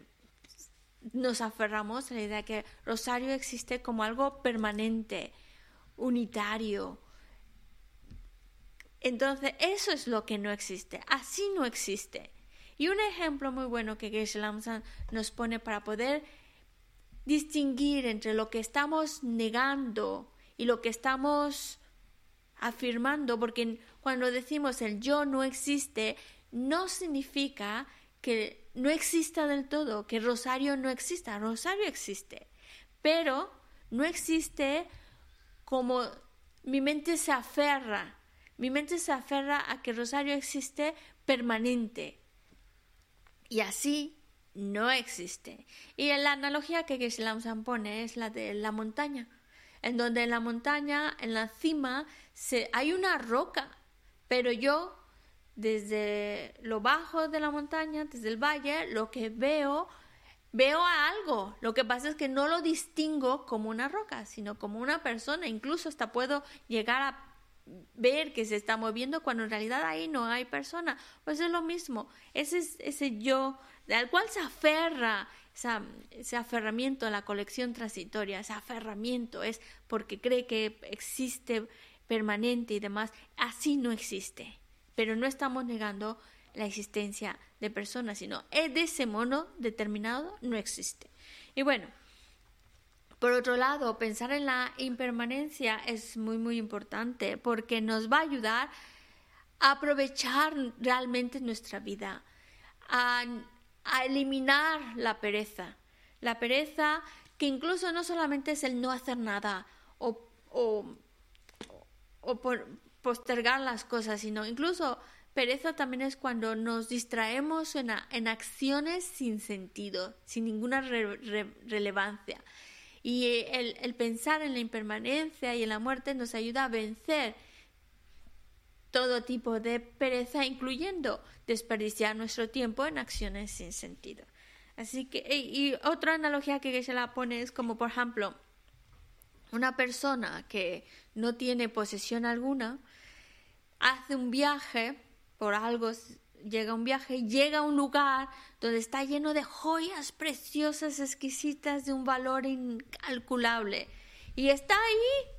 nos aferramos a la idea de que Rosario existe como algo permanente, unitario. Entonces, eso es lo que no existe. Así no existe. Y un ejemplo muy bueno que Geshe Lamsan nos pone para poder distinguir entre lo que estamos negando y lo que estamos afirmando, porque cuando decimos el yo no existe, no significa que no exista del todo, que Rosario no exista. Rosario existe, pero no existe como mi mente se aferra. mi mente se aferra a que Rosario existe permanente. Y así no existe. Y la analogía que geshe pone es la de la montaña, en donde en la montaña, en la cima, se, hay una roca, pero yo desde lo bajo de la montaña, desde el valle, lo que veo, veo a algo. Lo que pasa es que no lo distingo como una roca, sino como una persona. Incluso hasta puedo llegar a ver que se está moviendo cuando en realidad ahí no hay persona. Pues es lo mismo. Ese es ese yo al cual se aferra ese aferramiento a la colección transitoria, ese aferramiento es porque cree que existe permanente y demás, así no existe. Pero no estamos negando la existencia de personas, sino de ese mono determinado no existe. Y bueno, por otro lado, pensar en la impermanencia es muy, muy importante porque nos va a ayudar a aprovechar realmente nuestra vida, a a eliminar la pereza. La pereza que incluso no solamente es el no hacer nada o, o, postergar las cosas, sino incluso pereza también es cuando nos distraemos en, en acciones sin sentido, sin ninguna relevancia. Y el, el pensar en la impermanencia y en la muerte nos ayuda a vencer todo tipo de pereza, incluyendo desperdiciar nuestro tiempo en acciones sin sentido. Así que, y, otra analogía que se la pone es como, por ejemplo, una persona que no tiene posesión alguna, hace un viaje por algo, llega a un viaje, llega a un lugar donde está lleno de joyas preciosas, exquisitas, de un valor incalculable, y está ahí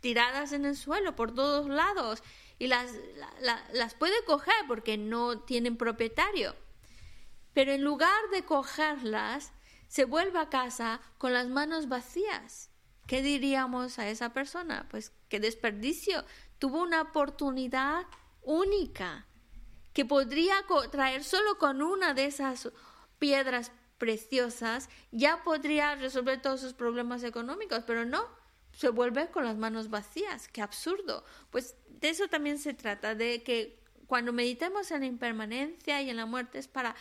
tiradas en el suelo por todos lados y las, las puede coger porque no tienen propietario. Pero en lugar de cogerlas, se vuelve a casa con las manos vacías. ¿Qué diríamos a esa persona? Pues qué desperdicio. Tuvo una oportunidad única que podría traer solo con una de esas piedras preciosas, ya podría resolver todos sus problemas económicos, pero no, se vuelve con las manos vacías. Qué absurdo. Pues de eso también se trata, de que cuando meditemos en la impermanencia y en la muerte es para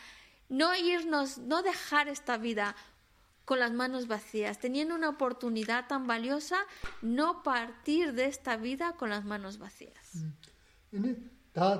no irnos, no dejar esta vida con las manos vacías, teniendo una oportunidad tan valiosa, no partir de esta vida con las manos vacías. Da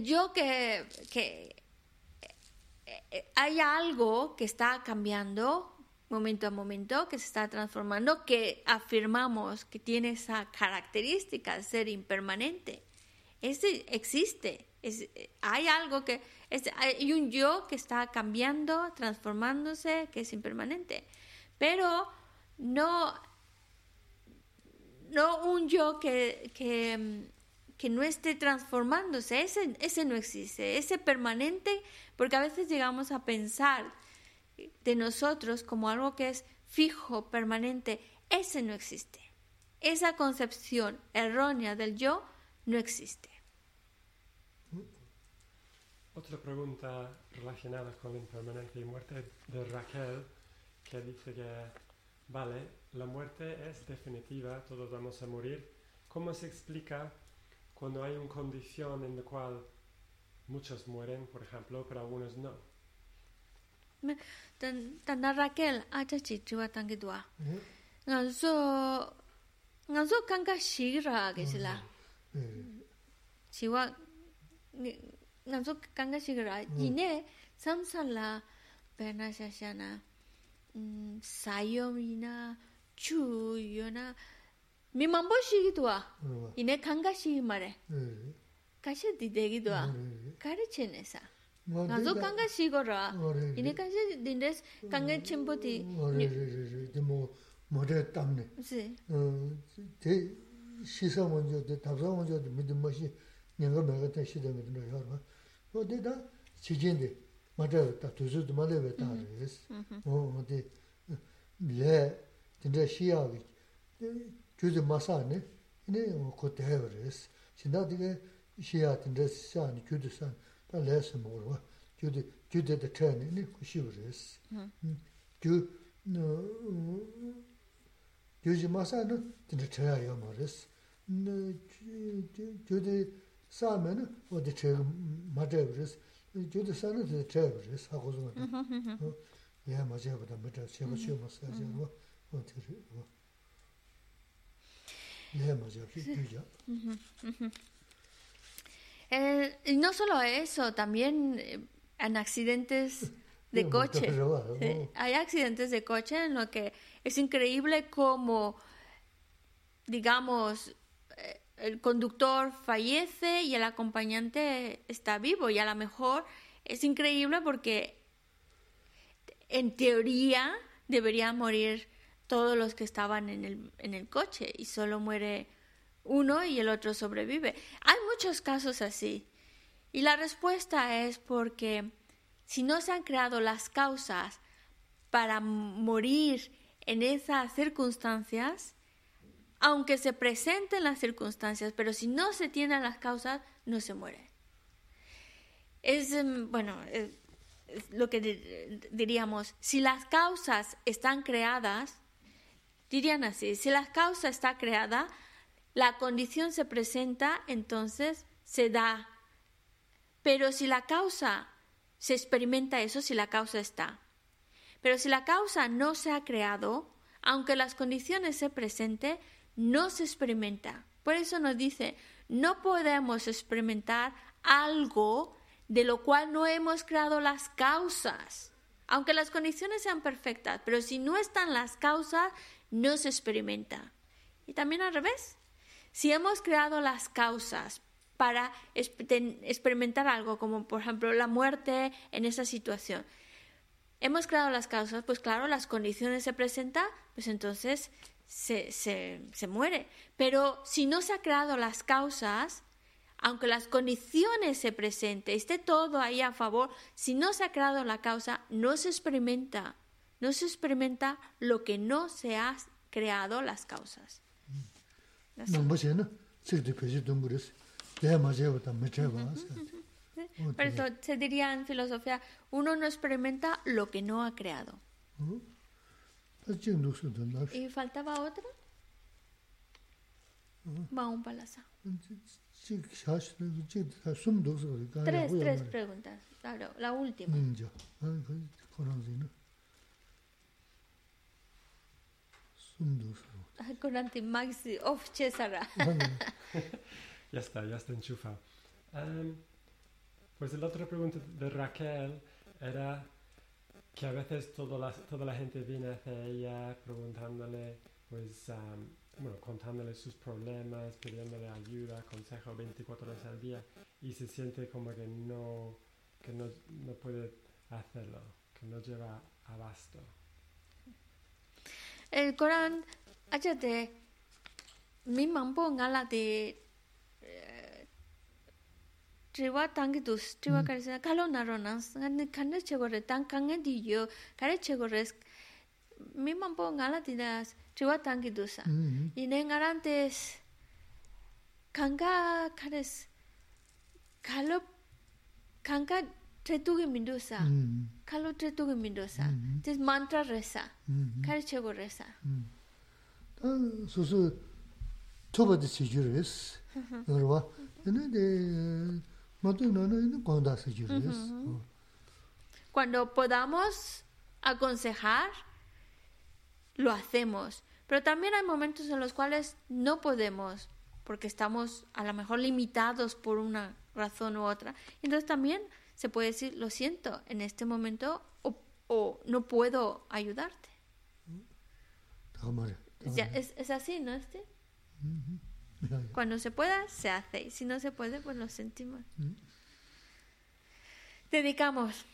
Yo que, que eh, hay algo que está cambiando momento a momento, que se está transformando, que afirmamos que tiene esa característica de ser impermanente. Ese existe. Es, hay algo que hay un yo que está cambiando, transformándose, que es impermanente. Pero no, no un yo que, que, no esté transformándose, ese, ese no existe, ese permanente, porque a veces llegamos a pensar de nosotros como algo que es fijo, permanente, ese no existe. Esa concepción errónea del yo no existe. Otra pregunta relacionada con la impermanencia y muerte de Raquel, que dice que, vale, la muerte es definitiva, todos vamos a morir. ¿Cómo se explica cuando hay una condición en la cual muchos mueren, por ejemplo, pero algunos no? Tanda Raquel, acha chichiwa tangidwa. Nganso, nganso kanga shigra, que se la. Chiwa, nganso kanga shigira ine samsala pena shashana mm, sayomina chuyona mi mambo shigi tuwa ine kanga shigi mare kashi didegi tuwa kari chene sa ngazo kanga shigo ra ine kashi dindes kanga chenpo ti dimo mode tamne te shisa wanjo te tabsa wanjo te midi mashi nyanga mega ten shida midi na yarwa o de da chijinde mada ta tuzu duma lewe ta res o de le dindes shiya wiki 다 지진데 맞아 다 두즈도 말해 왜 다르스 어 어디 래 근데 시야기 주제 마사네 이네 뭐 그때 해버렸어 신다디게 시야 근데 시야니 주드산 다 레스 뭐로 주드 주드의 트렌이 그 시버렸어 주 교지 마사는 진짜 쳐야 말이스. 네, 교지 사면은 어디 쳐 맞아 버렸어. 교지 사는 데 쳐야 버렸어. 하고 좀. 어. 예, 맞아 보다 맞아. 제가 쉬어 마사지 뭐 어떻게 뭐. 예, 맞아. 그죠. Eh, y no solo eso, también eh, en accidentes de coche. Eh, hay accidentes de coche en lo que es increíble como, digamos, eh, el conductor fallece y el acompañante está vivo. Y a lo mejor es increíble porque en teoría deberían morir todos los que estaban en el, en el coche y solo muere uno y el otro sobrevive. Hay muchos casos así. Y la respuesta es porque si no se han creado las causas para morir en esas circunstancias, aunque se presenten las circunstancias, pero si no se tienen las causas, no se muere. Es, em, bueno, lo que di- diríamos, si las causas están creadas, dirían así, si la causa está creada, la condición se presenta, entonces se da. Pero si la causa se experimenta eso, si la causa está. Pero si la causa no se ha creado, aunque las condiciones se presenten, no se experimenta. Por eso nos dice, no podemos experimentar algo de lo cual no hemos creado las causas. Aunque las condiciones sean perfectas, pero si no están las causas, no se experimenta. Y también al revés. Si hemos creado las causas para experimentar algo, como por ejemplo la muerte en esa situación, hemos creado las causas, pues claro, las condiciones se presentan, pues entonces se muere. Pero si no se ha creado las causas, aunque las condiciones se presenten, esté todo ahí a favor, si no se ha creado la causa, no se experimenta, no se experimenta lo que no se ha creado las causas. Pero se diría en filosofía, uno no experimenta lo que no ha creado. ¿Y faltaba otra. Va un palaza. Tres, tres preguntas. Claro, la última. Sunduso. Acuérdate, Maxi, off Cesara. ya está, ya está enchufado. Um, em, pues la otra pregunta de Raquel era que a veces toda la, toda la gente viene hacia ella preguntándole, pues, um, bueno, contándole sus problemas, pidiéndole ayuda, consejo 24 horas al día y se siente como que no, que no, no puede hacerlo, que no lleva abasto. el Corán acha de mi mambo ngala de eh, triwa tangi dus triwa mm. karisa kalo naro nas ngani khanda chegore tang kangen di yo kare chegore mi mambo ngala di das triwa tangi dusa mm-hmm. ine ngarantes kanga kares kalo kanga tretugi mindusa. Mm -hmm. kalo tre tu mi do sa mm-hmm. this mantra resa. Mm-hmm. Kar che go resa. Mm-hmm. Ta su su to ba de si ju res se ju cuando podamos aconsejar lo hacemos. Pero también hay momentos en los cuales no podemos porque estamos a lo mejor limitados por una razón u otra. Entonces también se puede decir, lo siento, en este momento o, no puedo ayudarte. Es, así, ¿no, este? Cuando se pueda, se hace. Y si no se puede, pues lo sentimos. Dedicamos.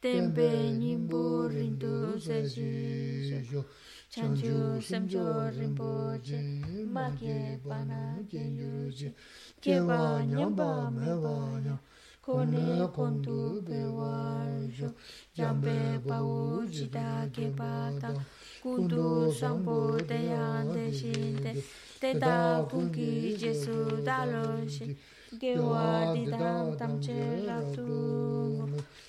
tenpe nyingpo rindu seji sho chanchu semcho rinpo che ma ke pana ke yu che kewa nyamba mewa ya kone kontu pewa sho jambe pao chita ke pata kundu sampo deyan de shinte teta pungi jesu dalo shinte gewa di dam tam che la tu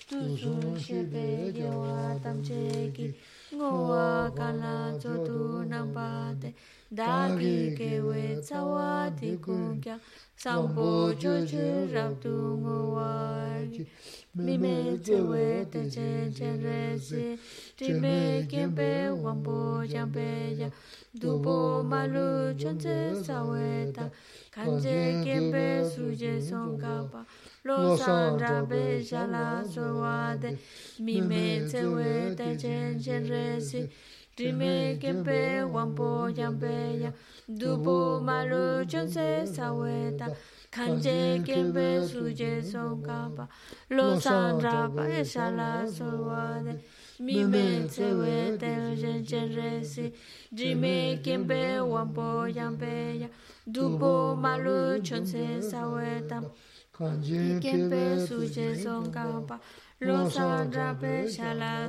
tu sun shepe gewa tam che ki. Ngowa kala cho tu namba te. Dagi gewe tsawa di kunkya sampo cho che rap tu ngowa ki mi me tsewe te chen chen re si Trime kiempe wampo jampe ya Dupo malu chonse saweta Kanje kiempe suje songkapa Lo san rabe shala sorwade Mime tsewe te chen chen resi Trime kiempe wampo jampe ya Dupo malu chonse saweta Kanje kiempe suje songkapa Lo san rabe shala sorwade mi me tsewe te jen chen re si ji me kiempe wampo yampe ya dupo malu chon se sawe tam 간제 kiempe su je song kapa lo san rape shala